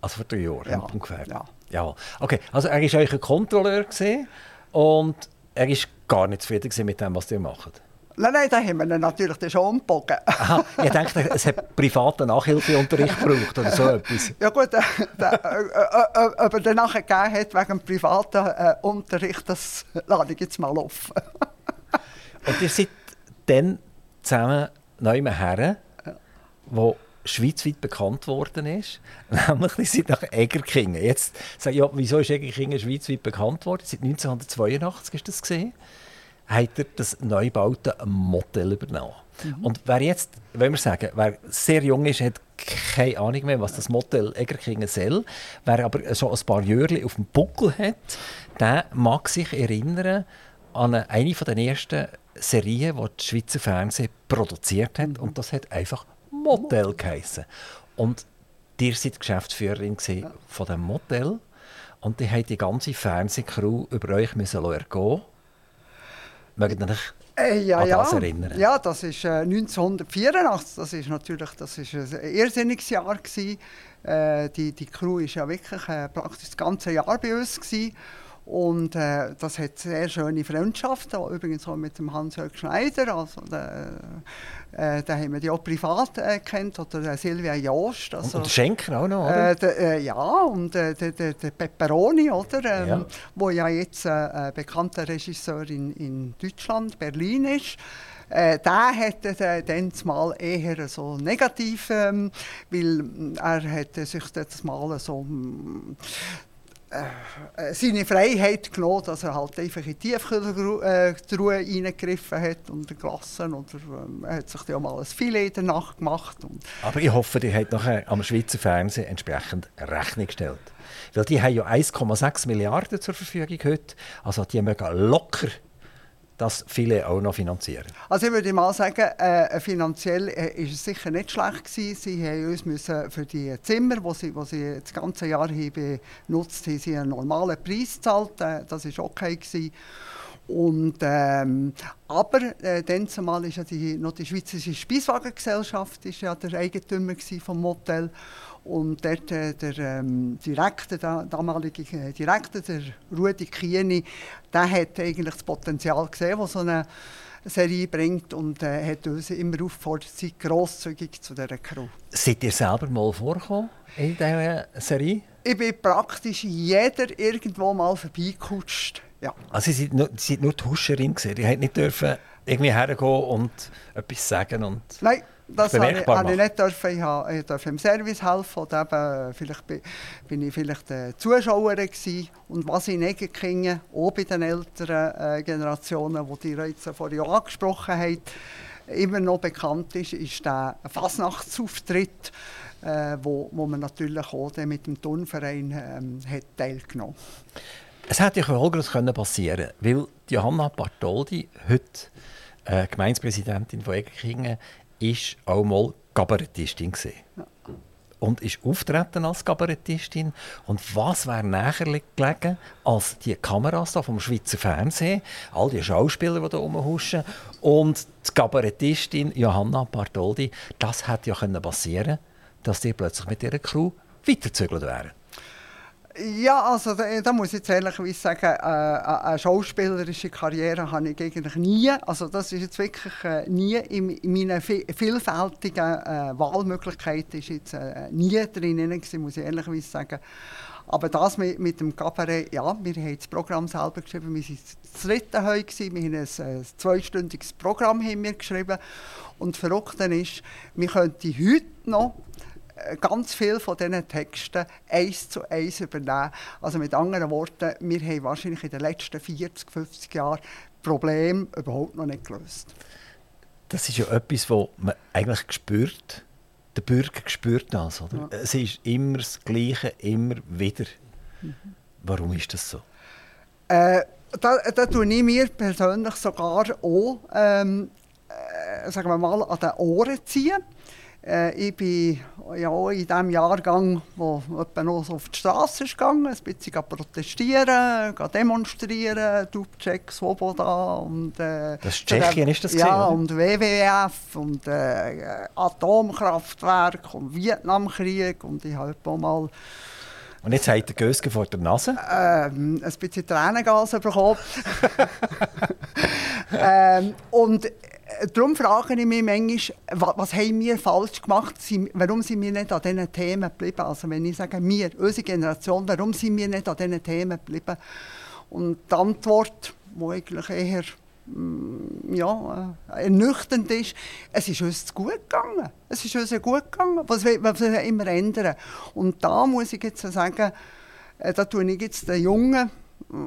Also vor drei Jahren Ja, ungefähr. ja. ja. Okay, also er war euer Kontrolleur gewesen und er war gar nicht zufrieden mit dem, was ihr macht. Nein, nein, da haben wir ihn natürlich dann schon umgebogen. Aha, ich dachte, es hat privaten Nachhilfeunterricht gebraucht oder so etwas. (laughs) Ja gut, äh, äh, äh, äh, ob er dann nachher gegeben hat wegen privaten äh, Unterricht, das lade ich jetzt mal auf. (laughs) Und ihr seid dann zusammen neu her, wo schweizweit bekannt worden ist. (laughs) Nämlich, ihr seid nach Egerkingen. Jetzt sage ich, ja, wieso ist Egerkingen schweizweit bekannt worden? Seit 1982 ist das gesehen. Habt ihr das neu gebaute Motel übernommen. Und wer jetzt, wenn wir sagen, wer sehr jung ist, hat keine Ahnung mehr, was das Motel Egerkingen soll. Wer aber schon ein paar Jahre auf dem Buckel hat, der mag sich erinnern an eine, den ersten Serien, die das Schweizer Fernsehen produziert hat. Und das hat einfach Motel geheissen. Und ihr seid Geschäftsführerin von dem Motel. Und die hat die ganze Fernsehcrew über euch müssen ergehen. Mögt ihr euch Äh, ja, an ja. das erinnern? Ja, das ist äh, 1984. Das ist natürlich das ist ein irrsinniges Jahr gewesen. Äh, die, die Crew ist ja wirklich äh, praktisch das ganze Jahr bei uns gewesen. Und äh, das hat sehr schöne Freundschaften, auch übrigens auch mit dem Hans-Jörg Schneider. Also, der, äh, den haben wir ja auch privat äh, kennt, oder der Silvia Jost. Und, Also, und der Schenker auch noch, oder? äh, der, äh, ja, und äh, der, der, der Pepperoni, oder? Ähm, Ja. Wo ja jetzt äh, ein bekannter Regisseur in, in Deutschland, Berlin ist. Äh, der hätte äh, dann mal eher so negativ, ähm, weil mm, er hätte sich das mal so mm, äh, seine Freiheit genommen, dass er halt einfach in die Tiefkühltruhe äh, reingegriffen hat und gelassen oder ähm, er hat sich ja mal ein Filet danach gemacht und Aber ich hoffe, ihr habt nachher am Schweizer Fernsehen entsprechend Rechnung gestellt. Weil die haben ja 1,6 Milliarden zur Verfügung heute. Also die mögen locker das viele auch noch finanzieren? Also ich würde mal sagen, äh, finanziell äh, ist es sicher nicht schlecht gewesen. Sie haben uns müssen für die Zimmer, wo sie, sie das ganze Jahr haben benutzt haben, sie einen normalen Preis gezahlt. Äh, das war okay gewesen. Und, ähm, aber äh, dann zumal ist ja die, noch die Schweizerische Speiswagengesellschaft ist ja der Eigentümer vom Motel. Und dort äh, der ähm, Direktor, der damalige äh, Direktor, der Rudi Kieni, der hat eigentlich das Potenzial gesehen, das so eine Serie bringt und äh, hat uns immer aufgefordert, sei grosszügig zu dieser Crew. Seid ihr selber mal vorgekommen in dieser Serie? Ich bin praktisch jeder irgendwo mal vorbeigekutscht. Ja. Also Sie waren nur, nur die Huscherin, Sie dürfen nicht dürfen irgendwie hergehen und etwas sagen und... Nein. Das habe ich, habe ich nicht dürfen. Ich, habe, ich durfte im Service helfen und eben, vielleicht bin, ich vielleicht äh, Zuschauerin gewesen. Und was ich nicht kenne, auch bei den älteren äh, Generationen, die die jetzt vorhin angesprochen haben, immer noch bekannt ist, ist der Fasnachtsauftritt, äh, wo, wo man natürlich auch mit dem Turnverein ähm, hat teilgenommen Es hätte ja Holgers passieren weil Johanna Bartoldi, heute äh, Gemeindepräsidentin von Egerkingen, ist auch mal Kabarettistin. Ja. Und ist auftreten als Kabarettistin. Und was wäre näher gelegen als die Kameras da vom Schweizer Fernsehen, all die Schauspieler, die da rumhuschen, und die Kabarettistin Johanna Bartoldi. Das hätte ja passieren können, dass die plötzlich mit ihrer Crew weiterzügelt wären. Ja, also da, da, muss ich jetzt ehrlich sagen, äh, eine schauspielerische Karriere habe ich eigentlich nie. Also das ist jetzt wirklich äh, nie in, in meinen vielfältigen äh, Wahlmöglichkeiten ist jetzt äh, nie drin muss ich ehrlich sagen. Aber das mit, mit dem Cabaret, ja, wir haben das Programm selber geschrieben, wir waren das dritte heute, wir haben ein, ein zweistündiges Programm haben wir geschrieben. Und das Verrückte ist, wir könnten heute noch äh, ganz viele von diesen Texten eins zu eins übernehmen. Also mit anderen Worten, wir haben wahrscheinlich in den letzten 40, 50 Jahren Probleme überhaupt noch nicht gelöst. Das ist ja etwas, was man eigentlich spürt. Der Bürger spürt das. Oder? Ja. Es ist immer das Gleiche, immer wieder. Mhm. Warum ist das so? Äh, da, da tue ich mir persönlich sogar auch ähm, äh, sagen wir mal, an den Ohren ziehen. Äh, ich bin ja in dem Jahrgang, wo jemand noch auf die Straße ist gegangen, ein bisschen protestieren, demonstrieren, Dubček, Svoboda und... Äh, das ist Tschechien, ist das Ja, gesehen, und WWF und äh, Atomkraftwerk und Vietnamkrieg und ich habe mal... Und jetzt hat der Göske vor der Nase? Ähm, ein bisschen Tränengas bekommen. (laughs) (laughs) ähm, und darum frage ich mich manchmal, was, was haben wir falsch gemacht? Warum sind wir nicht an diesen Themen geblieben? Also wenn ich sage, wir, unsere Generation, warum sind wir nicht an diesen Themen geblieben? Und die Antwort, die eigentlich eher mm, ja, äh, ernüchternd ist, es ist uns gut gegangen. Es ist uns gut gegangen. Was will man immer ändern? Und da muss ich jetzt sagen, äh, da tue ich jetzt den Jungen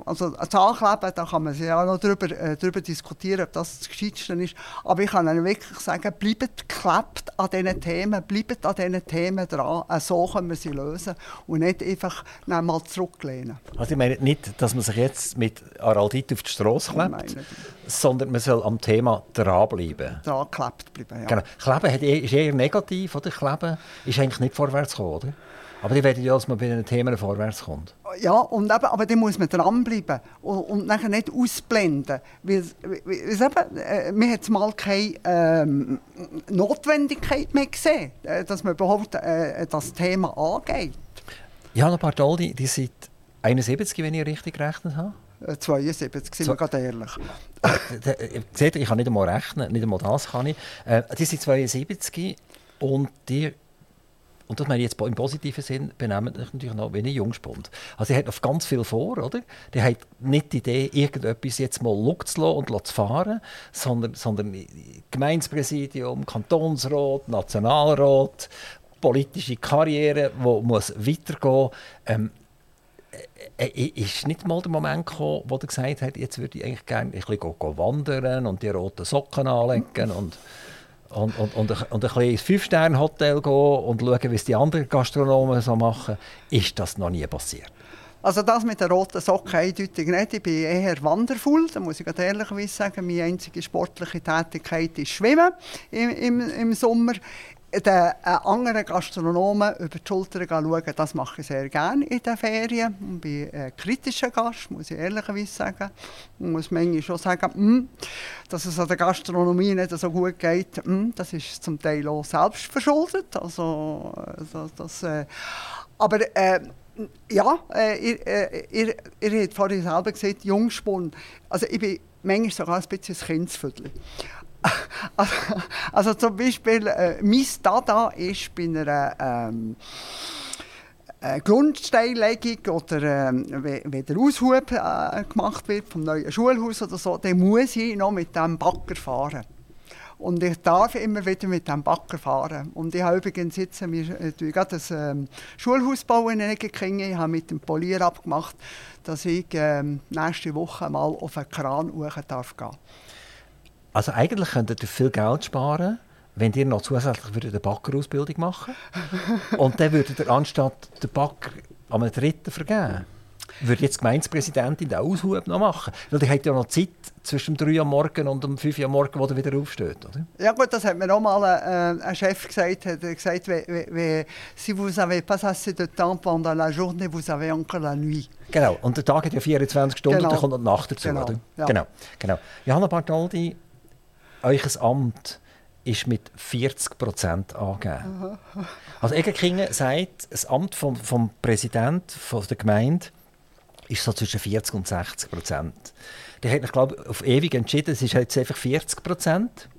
also das Ankleben, da kann man ja noch darüber, äh, darüber diskutieren, ob das das Gescheitste ist. Aber ich kann Ihnen wirklich sagen, bleibt geklebt an diesen Themen, bleibt an diesen Themen dran. Äh, so können wir sie lösen und nicht einfach mal zurücklehnen. Also ich meine nicht, dass man sich jetzt mit Araldit auf die Straße klebt, sondern man soll am Thema dranbleiben. Dran geklebt bleiben, ja. Genau. Kleben eh, ist eher negativ, oder? Kleben ist eigentlich nicht vorwärts gekommen, oder? Aber die werden ja, dass man bei den Themen vorwärts kommt. Ja, und eben, aber dann muss man dranbleiben und, und nachher nicht ausblenden. Weil, weil eben, äh, man hat mal keine ähm, Notwendigkeit mehr gesehen, äh, dass man überhaupt äh, das Thema angeht. Jana Bartoldi, die sind 71, wenn ich richtig gerechnet habe. 72, sind wir gerade ehrlich. Äh, seht ich kann nicht einmal rechnen, nicht einmal das kann ich. Äh, die sind 72 und die und das meine ich jetzt im positiven Sinn, benehmen natürlich noch wie ein Jungspund. Also er hat noch ganz viel vor, oder? Der hat nicht die Idee, irgendetwas jetzt mal zu und zu fahren, sondern, sondern Gemeindepräsidium, Kantonsrat, Nationalrat, politische Karriere, die muss weitergehen ähm, äh, äh, ist nicht mal der Moment gekommen, wo er gesagt hat, jetzt würde ich eigentlich gerne ein bisschen wandern und die roten Socken anlegen und und, und, und, und ein bisschen ins Fünf-Sterne-Hotel gehen und schauen, wie es die anderen Gastronomen so machen, ist das noch nie passiert. Also das mit der roten Socke eindeutig nicht. Ich bin eher wandervoll, da muss ich ganz ehrlicherweise sagen. Meine einzige sportliche Tätigkeit ist Schwimmen im, im, im Sommer. Den äh, anderen Gastronomen über die Schulter schauen, das mache ich sehr gerne in den Ferien. Ich bin ein kritischer Gast, muss ich ehrlicherweise sagen. Ich muss manchmal schon sagen, mm, dass es an der Gastronomie nicht so gut geht, mm, das ist zum Teil auch selbst verschuldet. Also, also das, äh, aber äh, ja, äh, ihr, äh, ihr, ihr habt vorhin selber gesagt, Jungspund. Also ich bin manchmal sogar ein bisschen ein Kindsviertel. Also, (laughs) also, zum Beispiel, äh, mein Dada ist bei einer ähm, äh, Grundsteinlegung oder ähm, wenn der Aushub äh, gemacht wird vom neuen Schulhaus oder so, dann muss ich noch mit dem Bagger fahren. Und ich darf immer wieder mit dem Bagger fahren. Und ich habe übrigens jetzt wir, äh, gerade das ähm, Schulhaus bauen in Egekingen. Ich habe mit dem Polier abgemacht, dass ich ähm, nächste Woche mal auf einen Kran hoch darf gehen. Also eigentlich könntet ihr viel Geld sparen, wenn ihr noch zusätzlich eine Backerausbildung machen (laughs) Und dann würdet ihr anstatt den Backer an einen Dritten vergeben würde jetzt die Gemeindepräsidentin den Aushub noch machen? Weil die hat ja noch Zeit zwischen dem 3 Uhr morgen und dem 5 Uhr morgen, wo er wieder aufsteht, oder? Ja gut, das hat mir auch mal äh, ein Chef gesagt. Hat gesagt, wie, wie, si vous n'avez pas assez de temps pendant la journée, vous avez encore la nuit. Genau, und der Tag hat ja 24 Stunden genau. und dann kommt noch die Nacht dazu, genau. oder? Ja. Genau, genau. Johanna Bartoldi, euch Amt ist mit 40 Prozent angegeben. Also Egerkingen sagt, das Amt vom, vom Präsident von der Gemeinde ist so zwischen 40 und 60 Prozent. Der hat, ich glaube, auf ewig entschieden, es ist jetzt einfach 40 Prozent.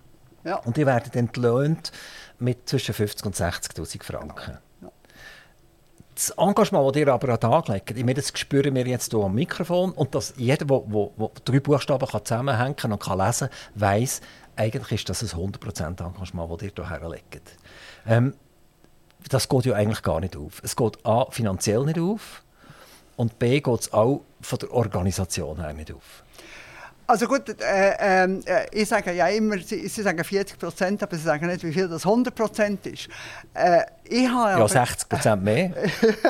Ja. Und die werden entlöhnt mit zwischen 50 und 60'000 Franken. Ja. Das Engagement, das ihr aber an den Tag legt, ich meine, das spüren wir jetzt hier am Mikrofon und dass jeder, der drei Buchstaben kann zusammenhängen kann und kann lesen kann, weiss, eigentlich ist das ein 100% Engagement, das ihr hier legt. Ähm, das geht ja eigentlich gar nicht auf. Es geht A, finanziell nicht auf und B geht es auch von der Organisation her nicht auf. Also gut, äh, äh, ich sage ja immer, sie, sie sagen 40 Prozent, aber sie sagen nicht, wie viel das 100 Prozent ist. Äh, ich habe ja, aber, 60 Prozent mehr.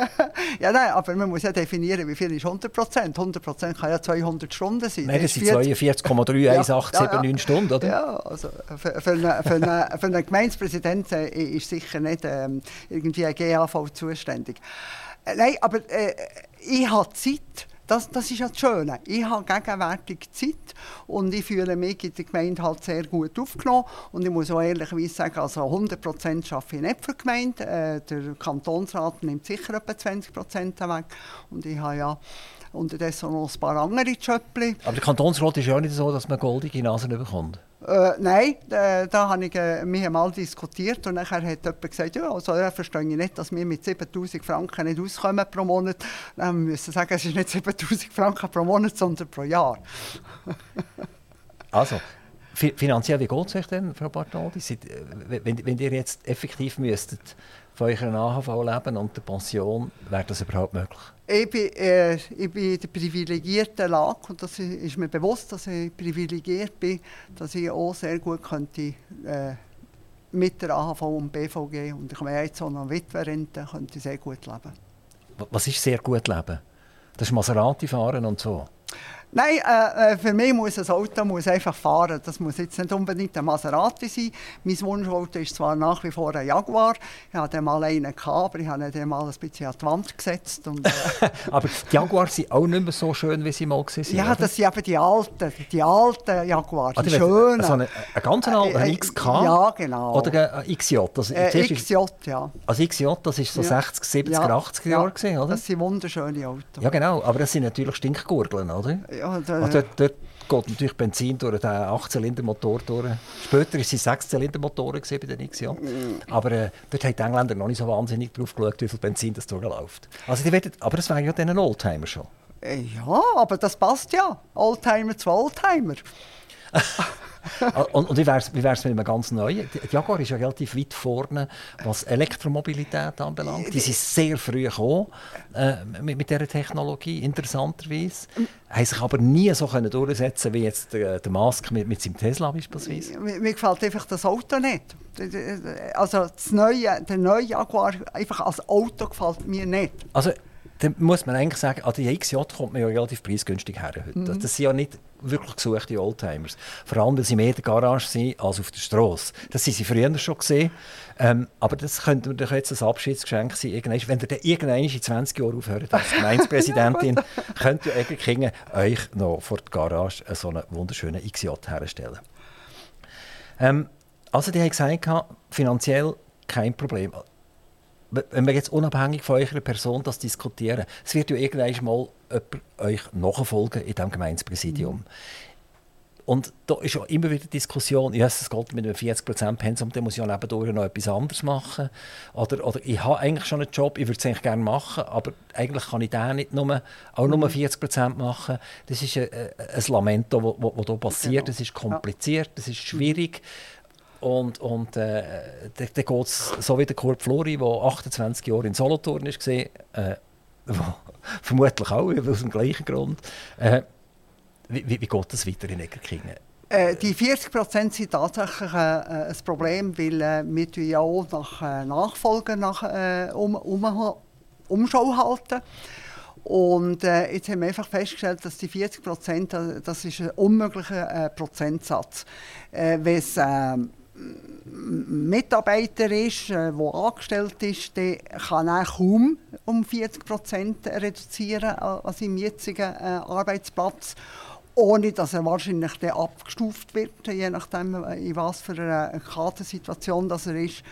(laughs) ja, nein, aber man muss ja definieren, wie viel ist 100 Prozent. 100 Prozent kann ja 200 Stunden sein. Nein, das, sind 42,31879 (laughs) ja, Stunden, oder? Ja, also für, für, eine, für, eine, für einen Gemeindepräsidenten äh, ist sicher nicht ähm, irgendwie ein GAV zuständig. Äh, nein, aber äh, ich habe Zeit. Das, das ist ja das Schöne. Ich habe gegenwärtig Zeit und ich fühle mich in der Gemeinde halt sehr gut aufgenommen. Und ich muss auch ehrlicherweise sagen, also 100% arbeite ich nicht für die Gemeinde. Äh, der Kantonsrat nimmt sicher etwa 20% weg. Und ich habe ja unterdessen noch ein paar andere Jobs. Aber der Kantonsrat ist ja nicht so, dass man goldige Nasen bekommt. Äh, nein, da, da habe ich äh, mich einmal diskutiert und nachher hat jemand gesagt, ja, also ja, verstehe ich nicht, dass wir mit 7000 Franken nicht auskommen pro Monat. Dann müssen wir sagen, es ist nicht 7000 Franken pro Monat, sondern pro Jahr. (laughs) also, finanziell, wie geht es euch denn, Frau Bartoldi? Äh, wenn, wenn ihr jetzt effektiv müsstet von eurer AHV leben und der Pension, wäre das überhaupt möglich? Ich bin, äh, ich bin in der privilegierten Lage und das ist mir bewusst, dass ich privilegiert bin, dass ich auch sehr gut könnte, äh, mit der AHV und BVG und ich habe jetzt auch noch Witwerrente, könnte sehr gut leben. Was ist sehr gut leben? Das ist Maserati fahren und so? Nein, äh, äh, für mich muss ein Auto muss einfach fahren. Das muss jetzt nicht unbedingt ein Maserati sein. Mein Wunschauto ist zwar nach wie vor ein Jaguar. Ich hatte mal einen, gehabt, aber ich habe ihn mal ein bisschen an die Wand gesetzt. Und, äh (laughs) aber die Jaguars sind auch nicht mehr so schön, wie sie mal waren. Ja, das sind eben die alten, die alten Jaguars, ah, die, schönen. Also ein, ein ganz alter, ein XK? Ja, genau. Oder ein XJ? Also, äh, XJ, ja. Also XJ, das war so ja. 60, 70, ja. 80 Jahre, gewesen, oder? das sind wunderschöne Autos. Ja, genau. Aber das sind natürlich Stinkgurgeln, oder? Ja, da, also dort, dort geht natürlich Benzin durch den 8-Zylinder-Motor durch. Später waren es 6-Zylinder-Motoren bei den XJ. Mm. Aber äh, dort haben die Engländer noch nicht so wahnsinnig drauf geschaut, wie viel Benzin das durchläuft. Also die werden, aber das wäre ja dann ein Oldtimer schon. Äh, ja, aber das passt ja. Oldtimer zu Oldtimer. (laughs) (laughs) und, und wie wäre es mit einem ganz neuen? Die Jaguar ist ja relativ weit vorne, was Elektromobilität anbelangt. Die sind sehr früh gekommen äh, mit, mit dieser Technologie, interessanterweise. haben sich aber nie so können durchsetzen wie jetzt der, der Musk mit, mit seinem Tesla beispielsweise. Mir, mir gefällt einfach das Auto nicht. Also das neue, der neue Jaguar einfach als Auto gefällt mir nicht. Also dann muss man eigentlich sagen, an die XJ kommt man ja relativ preisgünstig her heute. Mhm. Das sind ja nicht wirklich gesuchte Oldtimers. Vor allem, weil sie mehr in der Garage sind als auf der Straße. Das sind sie früher schon gesehen. Ähm, aber das könnte doch jetzt ein Abschiedsgeschenk sein. Wenn ihr dann irgendwann in 20 Jahren aufhört als (laughs) Gemeindepräsidentin, könnt ihr euch noch vor der Garage so einen wunderschönen XJ herstellen. Ähm, also die haben gesagt, finanziell kein Problem wenn wir jetzt unabhängig von eurer Person das diskutieren, es wird ja irgendwann mal jemand euch nachfolgen in diesem Gemeindepräsidium. Mhm. Und da ist ja immer wieder Diskussion, ja, es geht mit einem 40% Pensum, dann muss ich ja nebendurch noch etwas anderes machen. Oder, oder ich habe eigentlich schon einen Job, ich würde es eigentlich gerne machen, aber eigentlich kann ich den nicht nur, auch nur 40% mhm. machen. Das ist ein, ein Lamento, das wo passiert, es genau. ist kompliziert, es ist schwierig. Und, und äh, dann geht es so wie der Kurt Flori, der 28 Jahre in Solothurn war, äh, (laughs) vermutlich auch aus dem gleichen Grund. Äh, wie, wie, geht das weiter in Egerkingen? Äh, die 40 Prozent sind tatsächlich äh, ein Problem, weil äh, wir ja auch nach äh, Nachfolgen nach, äh, um, um, Umschau halten. Und äh, jetzt haben wir einfach festgestellt, dass die 40 Prozent, das ist ein unmöglicher Prozentsatz. Äh, Mitarbeiter ist, der äh, angestellt ist, der kann er kaum um 40 Prozent reduzieren als im jetzigen äh, Arbeitsplatz, ohne dass er wahrscheinlich dann abgestuft wird, je nachdem, äh, in was für einer Kadersituation das er ist.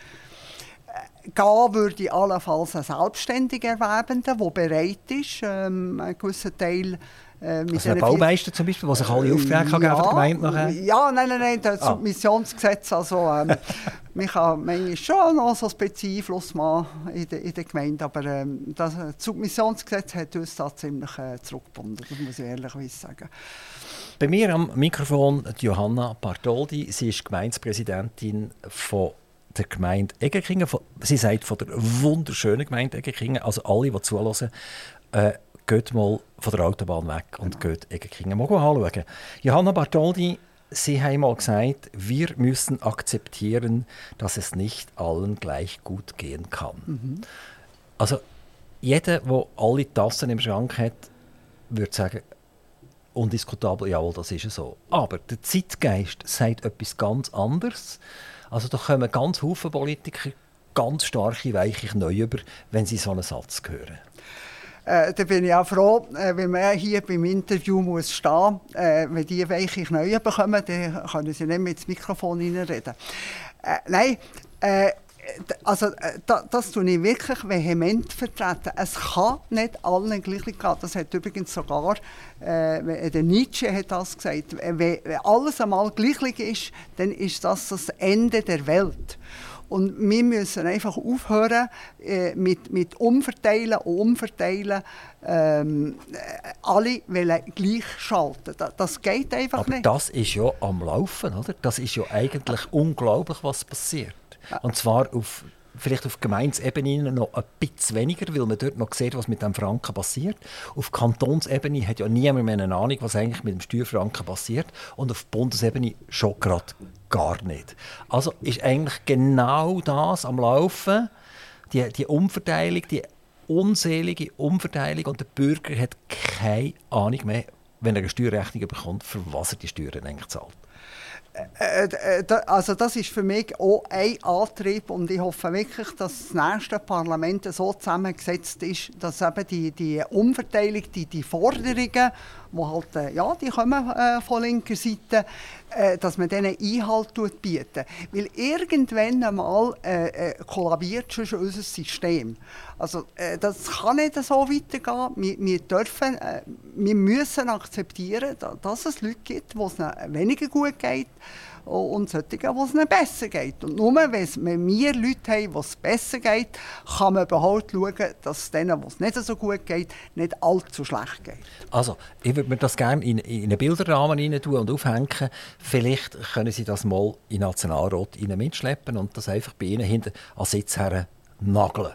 Gehen würde allenfalls ein selbstständiger Erwerbender, der bereit ist, ähm, einen gewissen Teil äh, also ein Baumeister zum Beispiel, der sich alle Aufträge kann ja, die Gemeinde nachher? Ja, nein, nein, nein, das ah. Missionsgesetz, also ähm, (laughs) man kann manchmal schon noch so ein bisschen Einfluss machen in der, in der Gemeinde, aber ähm, das, das Missionsgesetz hat uns da ziemlich äh, zurückgebunden, das muss ich ehrlich sagen. Bei mir am Mikrofon Johanna Bartoldi, sie ist Gemeindepräsidentin von der Gemeinde Egerkingen. Sie sagt von der wunderschönen Gemeinde Egerkingen, also alle, die zuhören, äh, geht mal von der Autobahn weg und genau. geht Egerkingen mal anschauen. Johanna Bartoldi, Sie haben mal gesagt, wir müssen akzeptieren, dass es nicht allen gleich gut gehen kann. Mhm. Also jeder, der alle Tassen im Schrank hat, würde sagen, undiskutabel, jawohl, das ist so. Aber der Zeitgeist sagt etwas ganz anderes. Also da kommen ganz viele Politiker ganz starke weiche Knie über, wenn sie so einen Satz hören. Äh, da bin ich auch froh, äh, wenn man hier beim Interview muss stehen muss. Äh, wenn die weiche Knie bekommen, dann können sie nicht mehr ins Mikrofon reinreden. Äh, nein, äh, also äh, das, das tue ich wirklich vehement vertreten. Es kann nicht allen gleich gehen. Das hat übrigens sogar äh, der Nietzsche hat das gesagt. Wenn alles einmal gleich ist, dann ist das das Ende der Welt. Und wir müssen einfach aufhören äh, mit, mit Umverteilen und Umverteilen. Ähm, alle wollen gleich schalten. Das, das geht einfach Aber nicht. Aber das ist ja am Laufen, oder? Das ist ja eigentlich unglaublich, was passiert. Und zwar auf vielleicht auf Gemeindesebene noch ein bisschen weniger, weil man dort noch sieht, was mit dem Franken passiert. Auf Kantonsebene hat ja niemand mehr eine Ahnung, was eigentlich mit dem Steuerfranken passiert. Und auf Bundesebene schon gerade gar nicht. Also ist eigentlich genau das am Laufen, die, die Umverteilung, die unselige Umverteilung und der Bürger hat keine Ahnung mehr, wenn er eine Steuerrechnung bekommt, für was er die Steuern eigentlich zahlt. Äh, äh, also das ist für mich auch ein Antrieb und ich hoffe wirklich, dass das nächste Parlament so zusammengesetzt ist, dass eben die, die Umverteilung, die, die Forderungen, die halt, äh, ja, die kommen äh, von linker Seite, äh, dass man denen Einhalt bietet. Weil irgendwann einmal äh, äh, kollabiert schon unser System. Also äh, das kann nicht so weitergehen. Wir, wir, dürfen, wir müssen akzeptieren, dass es Leute gibt, wo es weniger gut geht und solche, wo es ihnen besser geht. Und nur wenn wir Leute haben, wo es besser geht, kann man überhaupt schauen, dass es denen, wo es nicht so gut geht, nicht allzu schlecht geht. Also, ich würde mir das gerne in, in einen Bilderrahmen rein tun und aufhängen. Vielleicht können Sie das mal in Nationalrat mitschleppen und das einfach bei Ihnen hinten an Sitz her nageln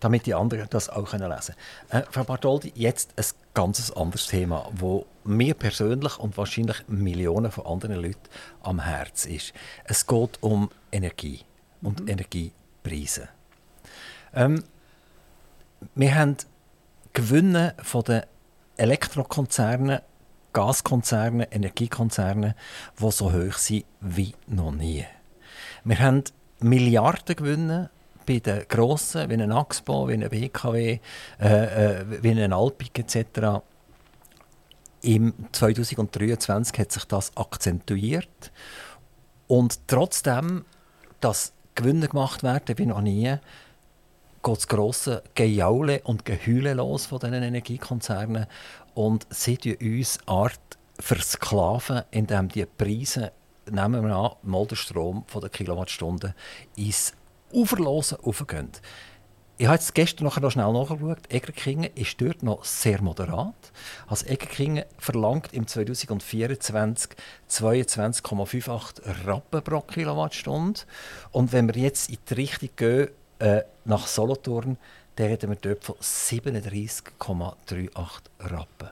damit die anderen das auch lesen können. Äh, Frau Bartoldi, jetzt ein ganz anderes Thema, wo mir persönlich und wahrscheinlich Millionen von anderen Leuten am Herz ist. Es geht um Energie und mhm. Energiepreise. Ähm, wir haben Gewinne der Elektrokonzerne, Gaskonzerne, Energiekonzerne, die so hoch sind wie noch nie. Wir haben Milliardengewinne bei den Grossen, wie ein Axpo, wie ein BKW, äh, äh, wie ein Alpic etc. Im 2023 hat sich das akzentuiert. Und trotzdem, dass Gewinne gemacht werden wie noch nie, geht das grosse Gejaule und Geheule los von diesen Energiekonzernen und sie uns Art versklaven, indem die Preise, nehmen wir an, mal den Strom von der Kilowattstunde ins Uferlose aufgehen. Ich habe jetzt gestern noch schnell nachgeschaut. Egerkingen ist dort noch sehr moderat. Also Egerkingen verlangt im 2024 22,58 Rappen pro Kilowattstunde. Und wenn wir jetzt in die Richtung gehen, äh, nach Solothurn, dann reden wir dort von 37,38 Rappen.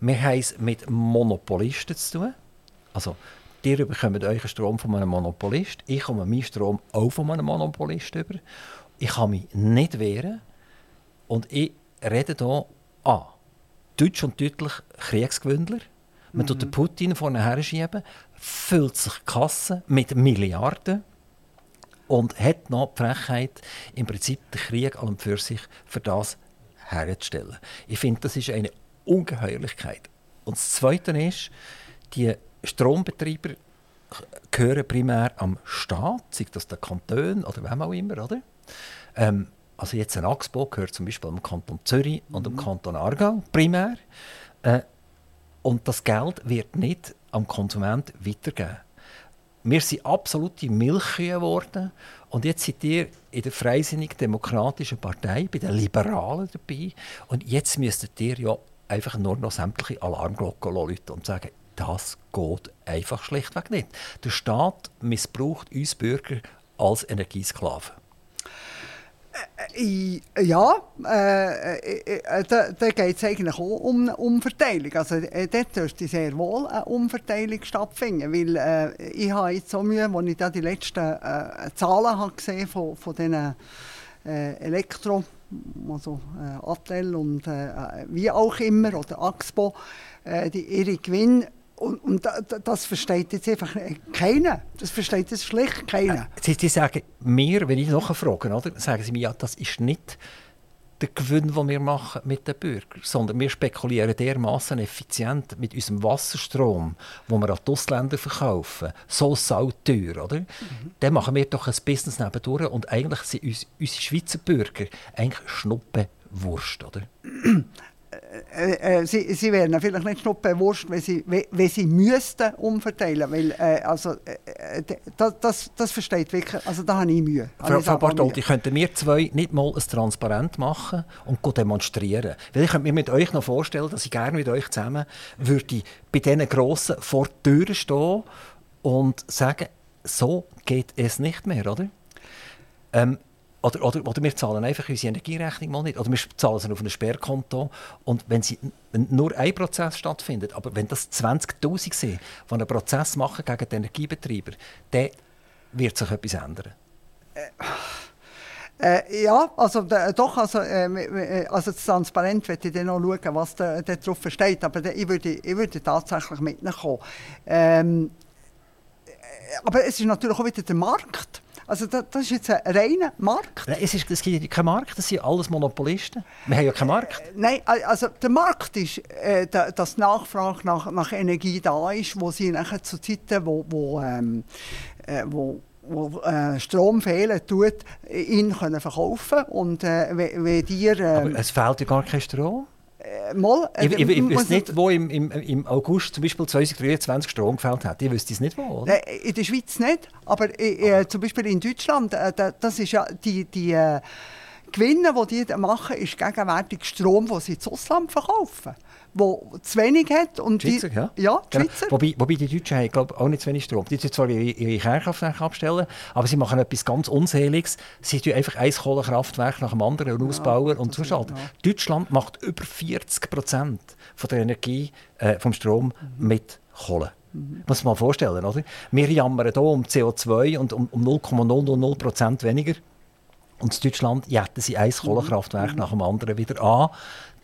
Wir haben es mit Monopolisten zu tun. Also, ihr bekommt euren Strom von einem Monopolist, ich komme meinen Strom auch von einem Monopolist über. Ich kann mich nicht wehren. Und ich rede hier an. Deutsch und deutlich Kriegsgewündler. Man mhm. tut den Putin vorne her schieben, füllt sich die Kasse mit Milliarden und hat noch die Frechheit, im Prinzip den Krieg an und für sich für das herzustellen. Ich finde, das ist eine Ungeheuerlichkeit. Und das Zweite ist, die Strombetreiber gehören primär am Staat, sei das der Kanton oder wem auch immer, oder? Ähm, also jetzt ein Axpo gehört zum Beispiel am Kanton Zürich und dem mhm. Kanton Aargau primär. Äh, und das Geld wird nicht am Konsument weitergegeben. Wir sind absolute Milchkühe geworden. Und jetzt seid ihr in der Freisinnig-Demokratischen Partei, bei den Liberalen dabei. Und jetzt müsstet ihr ja einfach nur noch sämtliche Alarmglocken läuten und sagen, das geht einfach schlichtweg nicht. Der Staat missbraucht uns Bürger als Energiesklaven. Äh, ja, äh, äh, äh, da, geht es eigentlich auch um eine Umverteilung. Also, äh, dort dürfte sehr wohl eine Umverteilung stattfinden, weil äh, ich habe jetzt so Mühe, als ich da die letzten äh, Zahlen habe gesehen von, von diesen äh, Elektro, also äh, Attel und äh, wie auch immer, oder Axpo, äh, die, ihre Gewinne und, und das versteht jetzt einfach keiner. Das versteht jetzt schlicht keiner. Sie, Sie sagen mir, wenn ich nachfrage, oder, sagen Sie mir, ja, das ist nicht der Gewinn, den wir machen mit den Bürgern, sondern wir spekulieren dermaßen effizient mit unserem Wasserstrom, den wir an die Ausländer verkaufen, so sauteuer, oder? Mhm. Dann machen wir doch ein Business nebendurch und eigentlich sind uns, unsere Schweizer Bürger eigentlich Schnuppenwurst, oder? (clears throat) Äh, äh, sie, sie wären vielleicht nicht nur bewusst, wenn sie, wenn sie müssten umverteilen weil äh, also, äh, das, das, das versteht wirklich, also da habe ich Mühe. Frau, Frau Bartoldi, könnten wir zwei nicht mal ein Transparent machen und demonstrieren? Weil ich könnte mir mit euch noch vorstellen, dass ich gerne mit euch zusammen würde bei diesen Grossen vor der Tür stehen und sagen, so geht es nicht mehr, oder? Ähm, oder, oder, oder wir zahlen einfach unsere Energierechnung mal nicht. Oder wir zahlen sie auf ein Sperrkonto. Und wenn, sie, wenn nur ein Prozess stattfindet, aber wenn das 20'000 sind, die einen Prozess machen gegen den Energiebetreiber, dann wird sich etwas ändern. Äh. Äh, ja, also äh, doch, also, äh, äh also transparent möchte ich dann noch schauen, was da, da drauf steht, aber da, ich, würde, ich würde tatsächlich mitkommen. Ähm, äh, aber es ist natürlich auch wieder der Markt. Also das, das ist jetzt ein reiner Markt. Nein, es, ist, es gibt keinen Markt, das sind alles Monopolisten. Wir haben ja keinen Markt. Äh, nein, also der Markt ist, äh, dass die Nachfrage nach, nach Energie da ist, wo sie nachher zu Zeiten, wo, wo, ähm, äh, wo wo äh, Strom fehlen tut, ihn können verkaufen und äh, wenn dir... Äh, Aber es fehlt ja gar kein Strom? Äh, mal, äh, ich, ich, ich weiß nicht, wo im, im, im August zum Beispiel 2023 Strom gefällt hat. Ich wüsste es nicht wo, oder? in der Schweiz nicht, aber äh, zum Beispiel in Deutschland, äh, das ist ja die... die äh, Gewinne, die die machen, ist gegenwärtig Strom, den sie ins Ausland verkaufen wo zu wenig hat. Und Schweizer, die, ja. ja die genau. Wobei, wobei die Deutschen haben glaub, auch nicht zu wenig Strom. Die tun zwar ihre, ihre Kernkraftwerke abstellen, aber sie machen etwas ganz Unseliges. Sie tun einfach ein Kohlekraftwerk nach dem anderen ja, ausbauen und zuschalten. Ja. Deutschland macht über 40 Prozent der Energie, äh, vom Strom mhm. mit Kohle. Mhm. Muss man mal vorstellen, oder? Wir jammern hier um CO2 und um, um 0,000 Prozent weniger. Und in Deutschland jetten sie ein Kohlekraftwerk mhm. nach dem anderen wieder an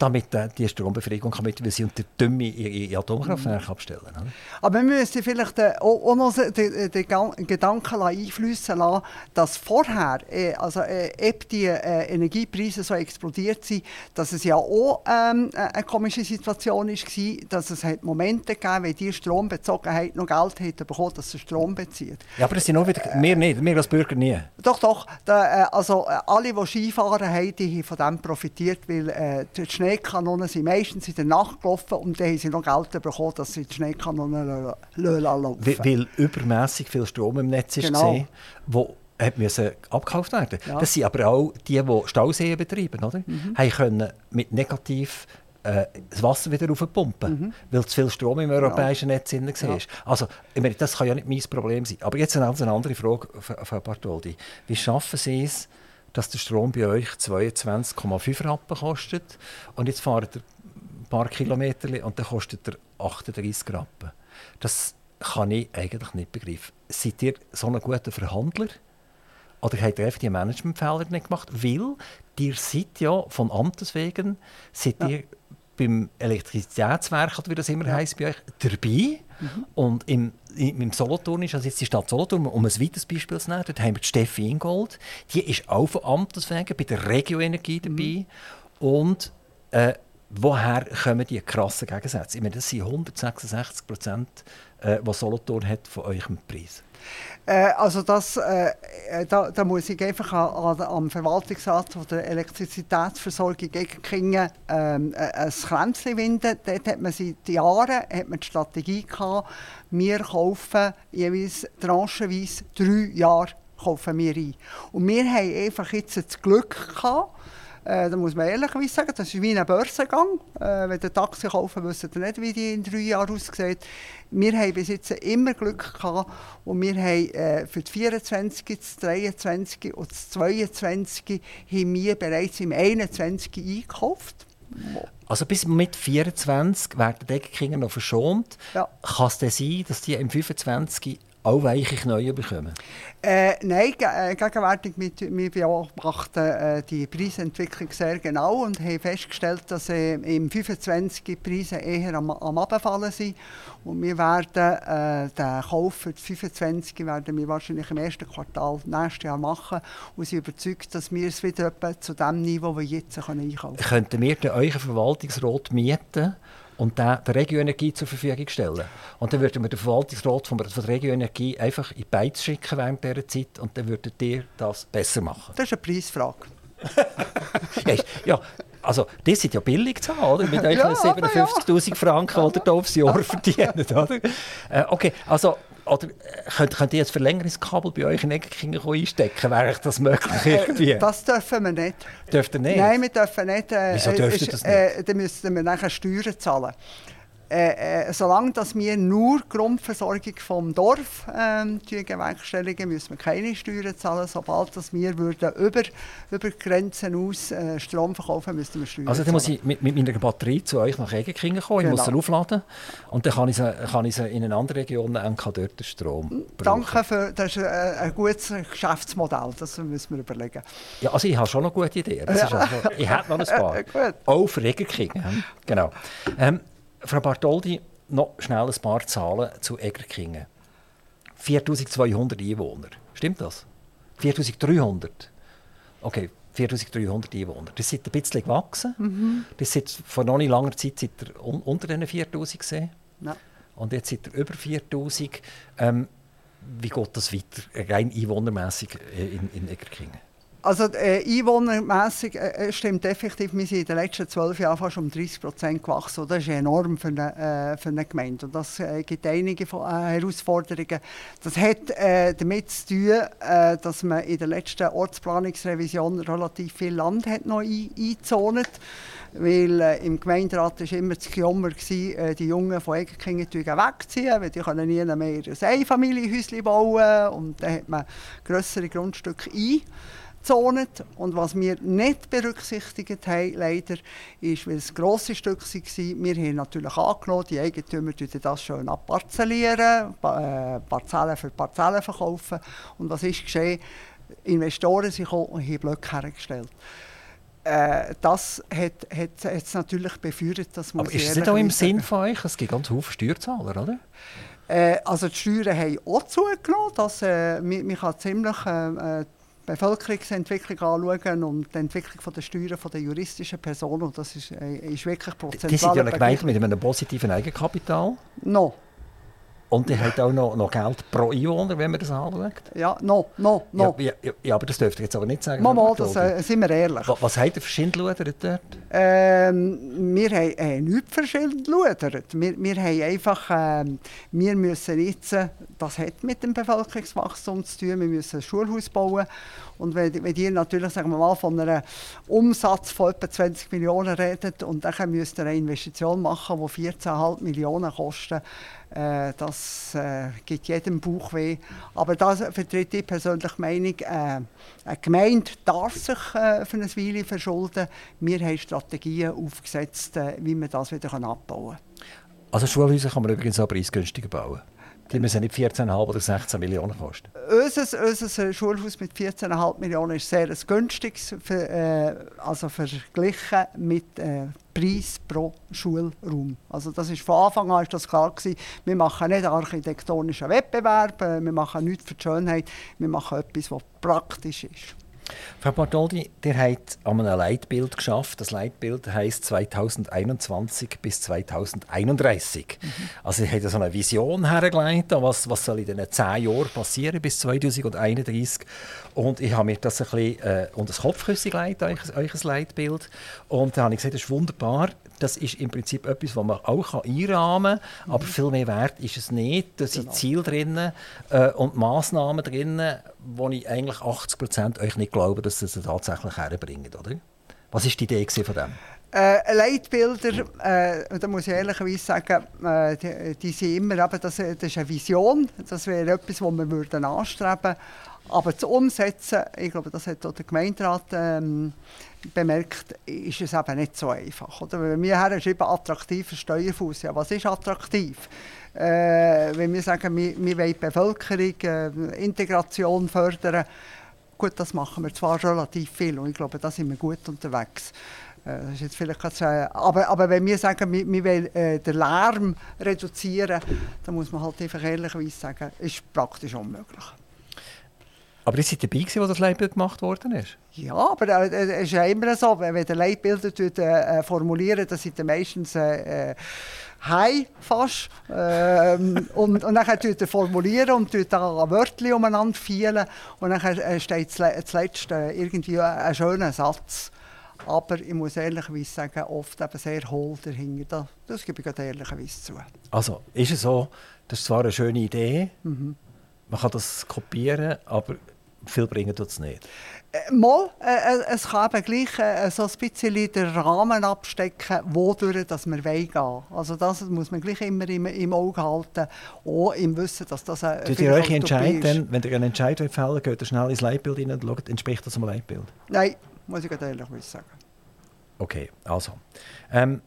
damit äh, die Strombefriedigung kann mit sie und der Dümme in Atomkraftwerke mhm. abstellen oder? Aber wir müssen vielleicht äh, auch, noch den, den Gedanken einflüssen lassen, dass vorher, äh, also äh, die äh, Energiepreise so explodiert sind, dass es ja auch ähm, eine komische Situation war, dass es hat Momente gab, wenn die Strombezogenheit noch Geld hätten bekommen, dass sie Strom bezieht. Ja, aber das sind auch wieder, wir nicht, wir als Bürger nie. Doch, doch. Da, äh, also äh, alle, die Skifahren haben, die haben von dem profitiert, weil äh, die Schneekanonen sind meistens in der Nacht gelaufen und dann haben sie noch Geld bekommen, dass sie die Schneekanonen laufen weil, weil übermäßig viel Strom im Netz ist, genau. gesehen, wo hat müssen abgekauft werden. Ja. Das sind aber auch die, die Stauseen betreiben, oder? Mhm. Haben können mit negativ äh, das Wasser wieder aufpumpen, mhm. weil zu viel Strom im europäischen ja. Netz drin war. Ja. Also, ich meine, das kann ja nicht mein Problem sein. Aber jetzt eine andere Frage von Bartoldi. Wie schaffen Sie es, dass der Strom bei euch 22,5 Rappen kostet und jetzt fahrt ihr ein paar Kilometer und dann kostet er 38 Rappen? Das kann ich eigentlich nicht begreifen. Seid ihr so ein guter Verhandler? Oder habt ihr einfach die Managementfehler nicht gemacht? Weil ihr seid ja von Amtes wegen, seid ja. ihr beim Elektrizitätswerk, oder wie das immer ja. heisst bei euch, dabei. Mhm. Und im, im Solothurn ist, also jetzt die Stadt Solothurn, um ein weiteres Beispiel zu nehmen, dort haben wir die Steffi Ingold, die ist auch von Amtes wegen bei der Regioenergie dabei. Mhm. Und äh, woher kommen die krassen Gegensätze? Ich meine, das sind 166 Prozent, äh, was Solothurn hat von eurem Preis. Äh, also das, äh, äh, da, da, muss ich einfach an, an, am Verwaltungsrat der Elektrizitätsversorgung Egerkingen ähm, äh, ein Kränzchen winden. Dort hat man seit Jahren hat man die Strategie gehabt, wir kaufen jeweils tranchenweise drei Jahre kaufen wir ein. Und wir haben einfach jetzt das Glück gehabt, äh, da muss man ehrlicherweise sagen, das ist wie ein Börsengang. Äh, wenn ihr Taxi kaufen, wisst ihr nicht, wie die in drei Jahren aussieht. Wir haben bis jetzt immer Glück gehabt und wir haben äh, für die 24, das 23 und das 22 haben wir bereits im 21 eingekauft. Also bis mit 24 werden die Deckenkinder noch verschont. Ja. Kann es denn sein, dass die im 25 auch weiche Knie bekommen? Äh, nein, äh, gegenwärtig mit, wir beobachten äh, die Preisentwicklung sehr genau und haben festgestellt, dass äh, im 25 die Preise eher am, am Abfallen sind. Und wir werden äh, den Kauf für die 25 werden wir wahrscheinlich im ersten Quartal nächstes Jahr machen und sind überzeugt, dass wir es wieder zu dem Niveau, das wir jetzt einkaufen können. Könnten wir euren Verwaltungsrat mieten? Und den, der Regioenergie zur Verfügung stellen. Und dann würden wir den Verwaltungsrat von, der Regioenergie einfach in die Beiz schicken während dieser Zeit und dann würdet ihr das besser machen. Das ist eine Preisfrage. (laughs) ja, ja, also das sind ja billig zu haben, oder? Mit euch ja, 57'000 ja. Franken oder aufs Jahr (laughs) verdienen, oder? Äh, okay, also oder äh, könnt, könnt ihr jetzt Verlängerungskabel bei euch in Eckenkingen einstecken? Wäre das möglich äh, irgendwie? Das dürfen wir nicht. Dürft ihr nicht? Nein, wir dürfen nicht. Äh, Wieso dürft ihr das nicht? Äh, dann müssen wir nachher Steuern zahlen äh, äh, solange dass wir nur die Grundversorgung vom Dorf ähm, bewerkstelligen, müssen wir keine Steuern zahlen. Sobald dass wir würden über, über Grenzen aus äh, Strom verkaufen, müssten wir Steuern Also dann muss ich mit, mit meiner Batterie zu euch nach Egenkingen kommen, ich genau. muss sie aufladen und dann kann ich sie, kann ich sie in eine andere Region und kann dort den Strom brauchen. Danke, für, das ist ein, ein gutes Geschäftsmodell, das müssen wir überlegen. Ja, also ich habe schon noch gute Ideen. Ja. Also, (laughs) ich hätte noch ein paar. Auch für Egenkingen, genau. Ähm, Frau Bartoldi, noch schnell ein paar Zahlen zu Egerkingen. 4200 Einwohner. Stimmt das? 4300? Okay, 4300 Einwohner. Das ist ein bisschen gewachsen. Mhm. Das ist vor noch nicht langer Zeit seid ihr unter den 4000 gesehen. Ja. Und jetzt ihr über 4000. Ähm, wie geht das weiter, rein einwohnermässig in, in Egerkingen? Also äh, einwohnermässig äh, äh, stimmt effektiv, wir sind in den letzten zwölf Jahren fast um 30 Prozent gewachsen. Das ist enorm für eine, äh, für eine Gemeinde. Und das äh, gibt einige äh, Herausforderungen. Das hat äh, damit zu tun, dass man in der letzten Ortsplanungsrevision relativ viel Land hat noch ein, eingezont weil äh, im Gemeinderat war immer das Gejammer, äh, die Jungen von Egerkingen wegziehen, weil die können nie mehr ein Einfamilienhäuschen bauen und dann hat man grössere Grundstücke ein gezont. Und was wir nicht berücksichtigt haben, leider, ist, weil es grosse Stücke waren, wir haben natürlich angenommen, die Eigentümer das schön abparzellieren, äh, Parzellen für Parzellen verkaufen. Und was ist geschehen? Investoren sind gekommen und haben Blöcke hergestellt. äh, das hat, hat, hat es natürlich befeuert. Das muss Aber ist es nicht auch im Sinn von euch? Es gibt ganz viele Steuerzahler, oder? Äh, also die Steuern haben auch zugenommen. Das, äh, man, man kann ziemlich äh Bevölkerungsentwicklung anschauen und die Entwicklung der Steuern der juristischen Personen. Das ist, äh, ist wirklich prozentual. Die sind ja eine Gemeinde mit einem positiven Eigenkapital. No. Und die hat auch noch, noch Geld pro Einwohner, wenn man das anschaut. Ja, no, no, no. Ja, ja, ja aber das dürft ihr jetzt aber nicht sagen. Mama, das äh, sind wir ehrlich. Was, was habt ihr für Schindludert dort? Ähm, wir haben äh, nichts verschindludert. Wir, wir haben einfach, äh, wir müssen jetzt, das hat mit dem Bevölkerungswachstum zu tun, wir müssen ein Schulhaus bauen. Und wenn, wenn ihr natürlich sagen wir mal, von einem Umsatz von etwa 20 Millionen redet und dann müsst ihr eine Investition machen, die 14,5 Millionen kostet, äh, das äh, gibt jedem Bauchweh. Aber das vertritt die persönliche Meinung. Äh, eine Gemeinde darf sich äh, für eine Weile verschulden. Wir haben Strategien aufgesetzt, äh, wie man das wieder abbauen kann. Also Schulhäuser kann man übrigens auch preisgünstiger bauen? Die müssen nicht 14,5 oder 16 Millionen kosten. Unser, unser Schulhaus mit 14,5 Millionen ist sehr günstiges, für, äh, also verglichen mit äh, Preis pro Schulraum. Also das ist von Anfang an ist das klar gewesen. Wir machen nicht architektonischen Wettbewerb, äh, wir machen nichts für die Schönheit, wir machen etwas, was praktisch ist. Frau Bartoldi, ihr habt an einem Leitbild geschafft. Das Leitbild heisst 2021 bis 2031. Mhm. Also ihr habt so eine Vision hergelegt, was, was soll in diesen zehn Jahren passieren bis 2031. Und ich habe mir das ein bisschen äh, unter das Kopfkissen gelegt, euch, euch Leitbild. Und da habe ich gesagt, das ist wunderbar. Das ist im Prinzip etwas, was man auch einrahmen kann. Mhm. Aber viel mehr wert ist es nicht. Da sind genau. Ziele drin äh, und Massnahmen drin, wo ich eigentlich 80 Prozent euch nicht glaube, dass sie es tatsächlich herbringen. Oder? Was war die Idee von dem? Äh, Leitbilder, äh, da muss ich ehrlicherweise sagen, äh, die, die sind immer, eben, das, das ist eine Vision, das wäre etwas, das wir würden anstreben würden. Aber zu umsetzen, ich glaube, das hat auch der Gemeinderat ähm, bemerkt, ist es eben nicht so einfach. Oder? Wenn wir her schreiben, attraktiver Steuerfuß, ja, was ist attraktiv? Äh, wenn wir sagen, wir, wir wollen Bevölkerung, äh, Integration fördern, gut, das machen wir zwar relativ viel und ich glaube, da sind wir gut unterwegs. Äh, das ist jetzt vielleicht aber, aber wenn wir sagen, wir, wir wollen äh, den Lärm reduzieren, dann muss man halt einfach ehrlicherweise sagen, ist praktisch unmöglich. Aber ihr seid dabei, als das Leitbild gemacht worden ist? Ja, aber äh, äh, es ist ja immer so, wenn der Leitbilder äh, äh, formulieren, dann sind meistens äh, äh «Hi» fast. Ähm, (laughs) und, und dann tut er formulieren und tut dann Wörter umeinander fielen und dann äh, steht zuletzt äh, irgendwie ein schöner Satz. Aber ich muss ehrlicherweise sagen, oft eben sehr hohl dahinter. Das, das gebe ich ehrlicherweise zu. Also ist es so, das ist zwar eine schöne Idee, mhm. man kann das kopieren, aber viel bringen tut es nicht. Äh, mal, äh, äh, es kann eben gleich äh, so ein bisschen den Rahmen abstecken, wodurch dass wir gehen Also das muss man gleich immer im, im Auge halten, auch im Wissen, dass das ein Tut ihr euch entscheiden, wenn ihr einen Entscheid fällt, geht ihr schnell ins Leitbild rein und schaut, entspricht das einem Leitbild? Nein, muss ich ehrlich sagen. Okay, also. Ähm,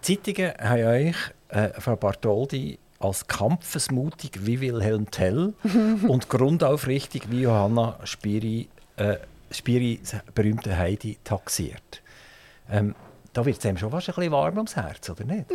Zeitungen haben euch, äh, Frau Bartoldi, als kampfesmutig wie Wilhelm Tell (laughs) und grundaufrichtig wie Johanna Spiri, äh, Spiris berühmte Heidi taxiert. Ähm, da wird es einem schon fast ein bisschen warm ums Herz, oder nicht?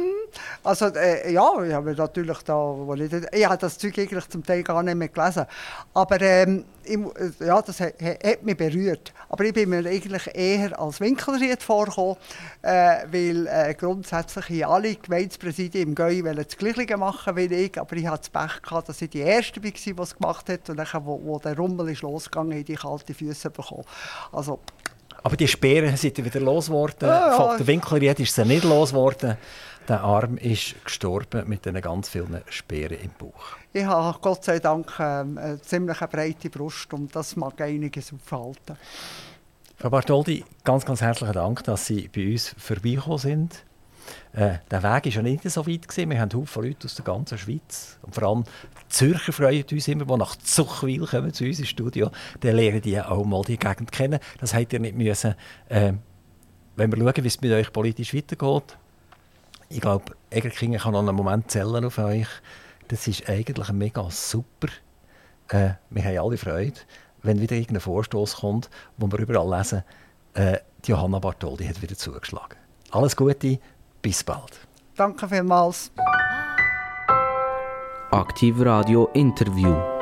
Also äh, ja, ich habe natürlich da, wo ich, ich habe das Zeug eigentlich zum Teil gar nicht mehr gelesen, aber ähm, ich, ja, das hat, hat, mich berührt. Aber ich bin mir eigentlich eher als Winkelried vorgekommen, äh, weil äh, grundsätzlich in alle Gemeindepräsidien im Gäu das Gleiche machen wie ich, aber ich hatte das Pech gehabt, dass ich die Erste war, die es gemacht hat und dann, wo, wo der Rummel ist losgegangen, habe ich die kalte Füße bekommen. Also, aber die Speeren sind wieder losgeworden. Ja, ja. Der Winkelried ist sie nicht losgeworden. Der Arm ist gestorben mit einer ganz vielen Speeren im Bauch. Ich habe Gott sei Dank ähm, eine ziemlich breite Brust und das mag einiges aufhalten. Frau Bartoldi, ganz, ganz herzlichen Dank, dass Sie bei uns vorbeigekommen sind. Äh, der Weg war ja nicht so weit. Gewesen. Wir haben viele Leute aus der ganzen Schweiz. Und vor allem die Zürcher freuen uns immer, die nach Zuchwil kommen zu uns ins Studio. Dann lernen die auch mal die Gegend kennen. Das hätte ihr nicht müssen. Äh, wenn wir schauen, wie es mit euch politisch weitergeht, ich glaube, Egerkingen kann noch einen Moment zählen auf euch. Das ist eigentlich mega super. Äh, wir haben alle Freude, wenn wieder irgendein Vorstoß kommt, wo wir überall lesen, äh, die Johanna Bartoldi hat wieder zugeschlagen. Alles Gute, bis bald. Danke vielmals. Aktiv Radio Interview.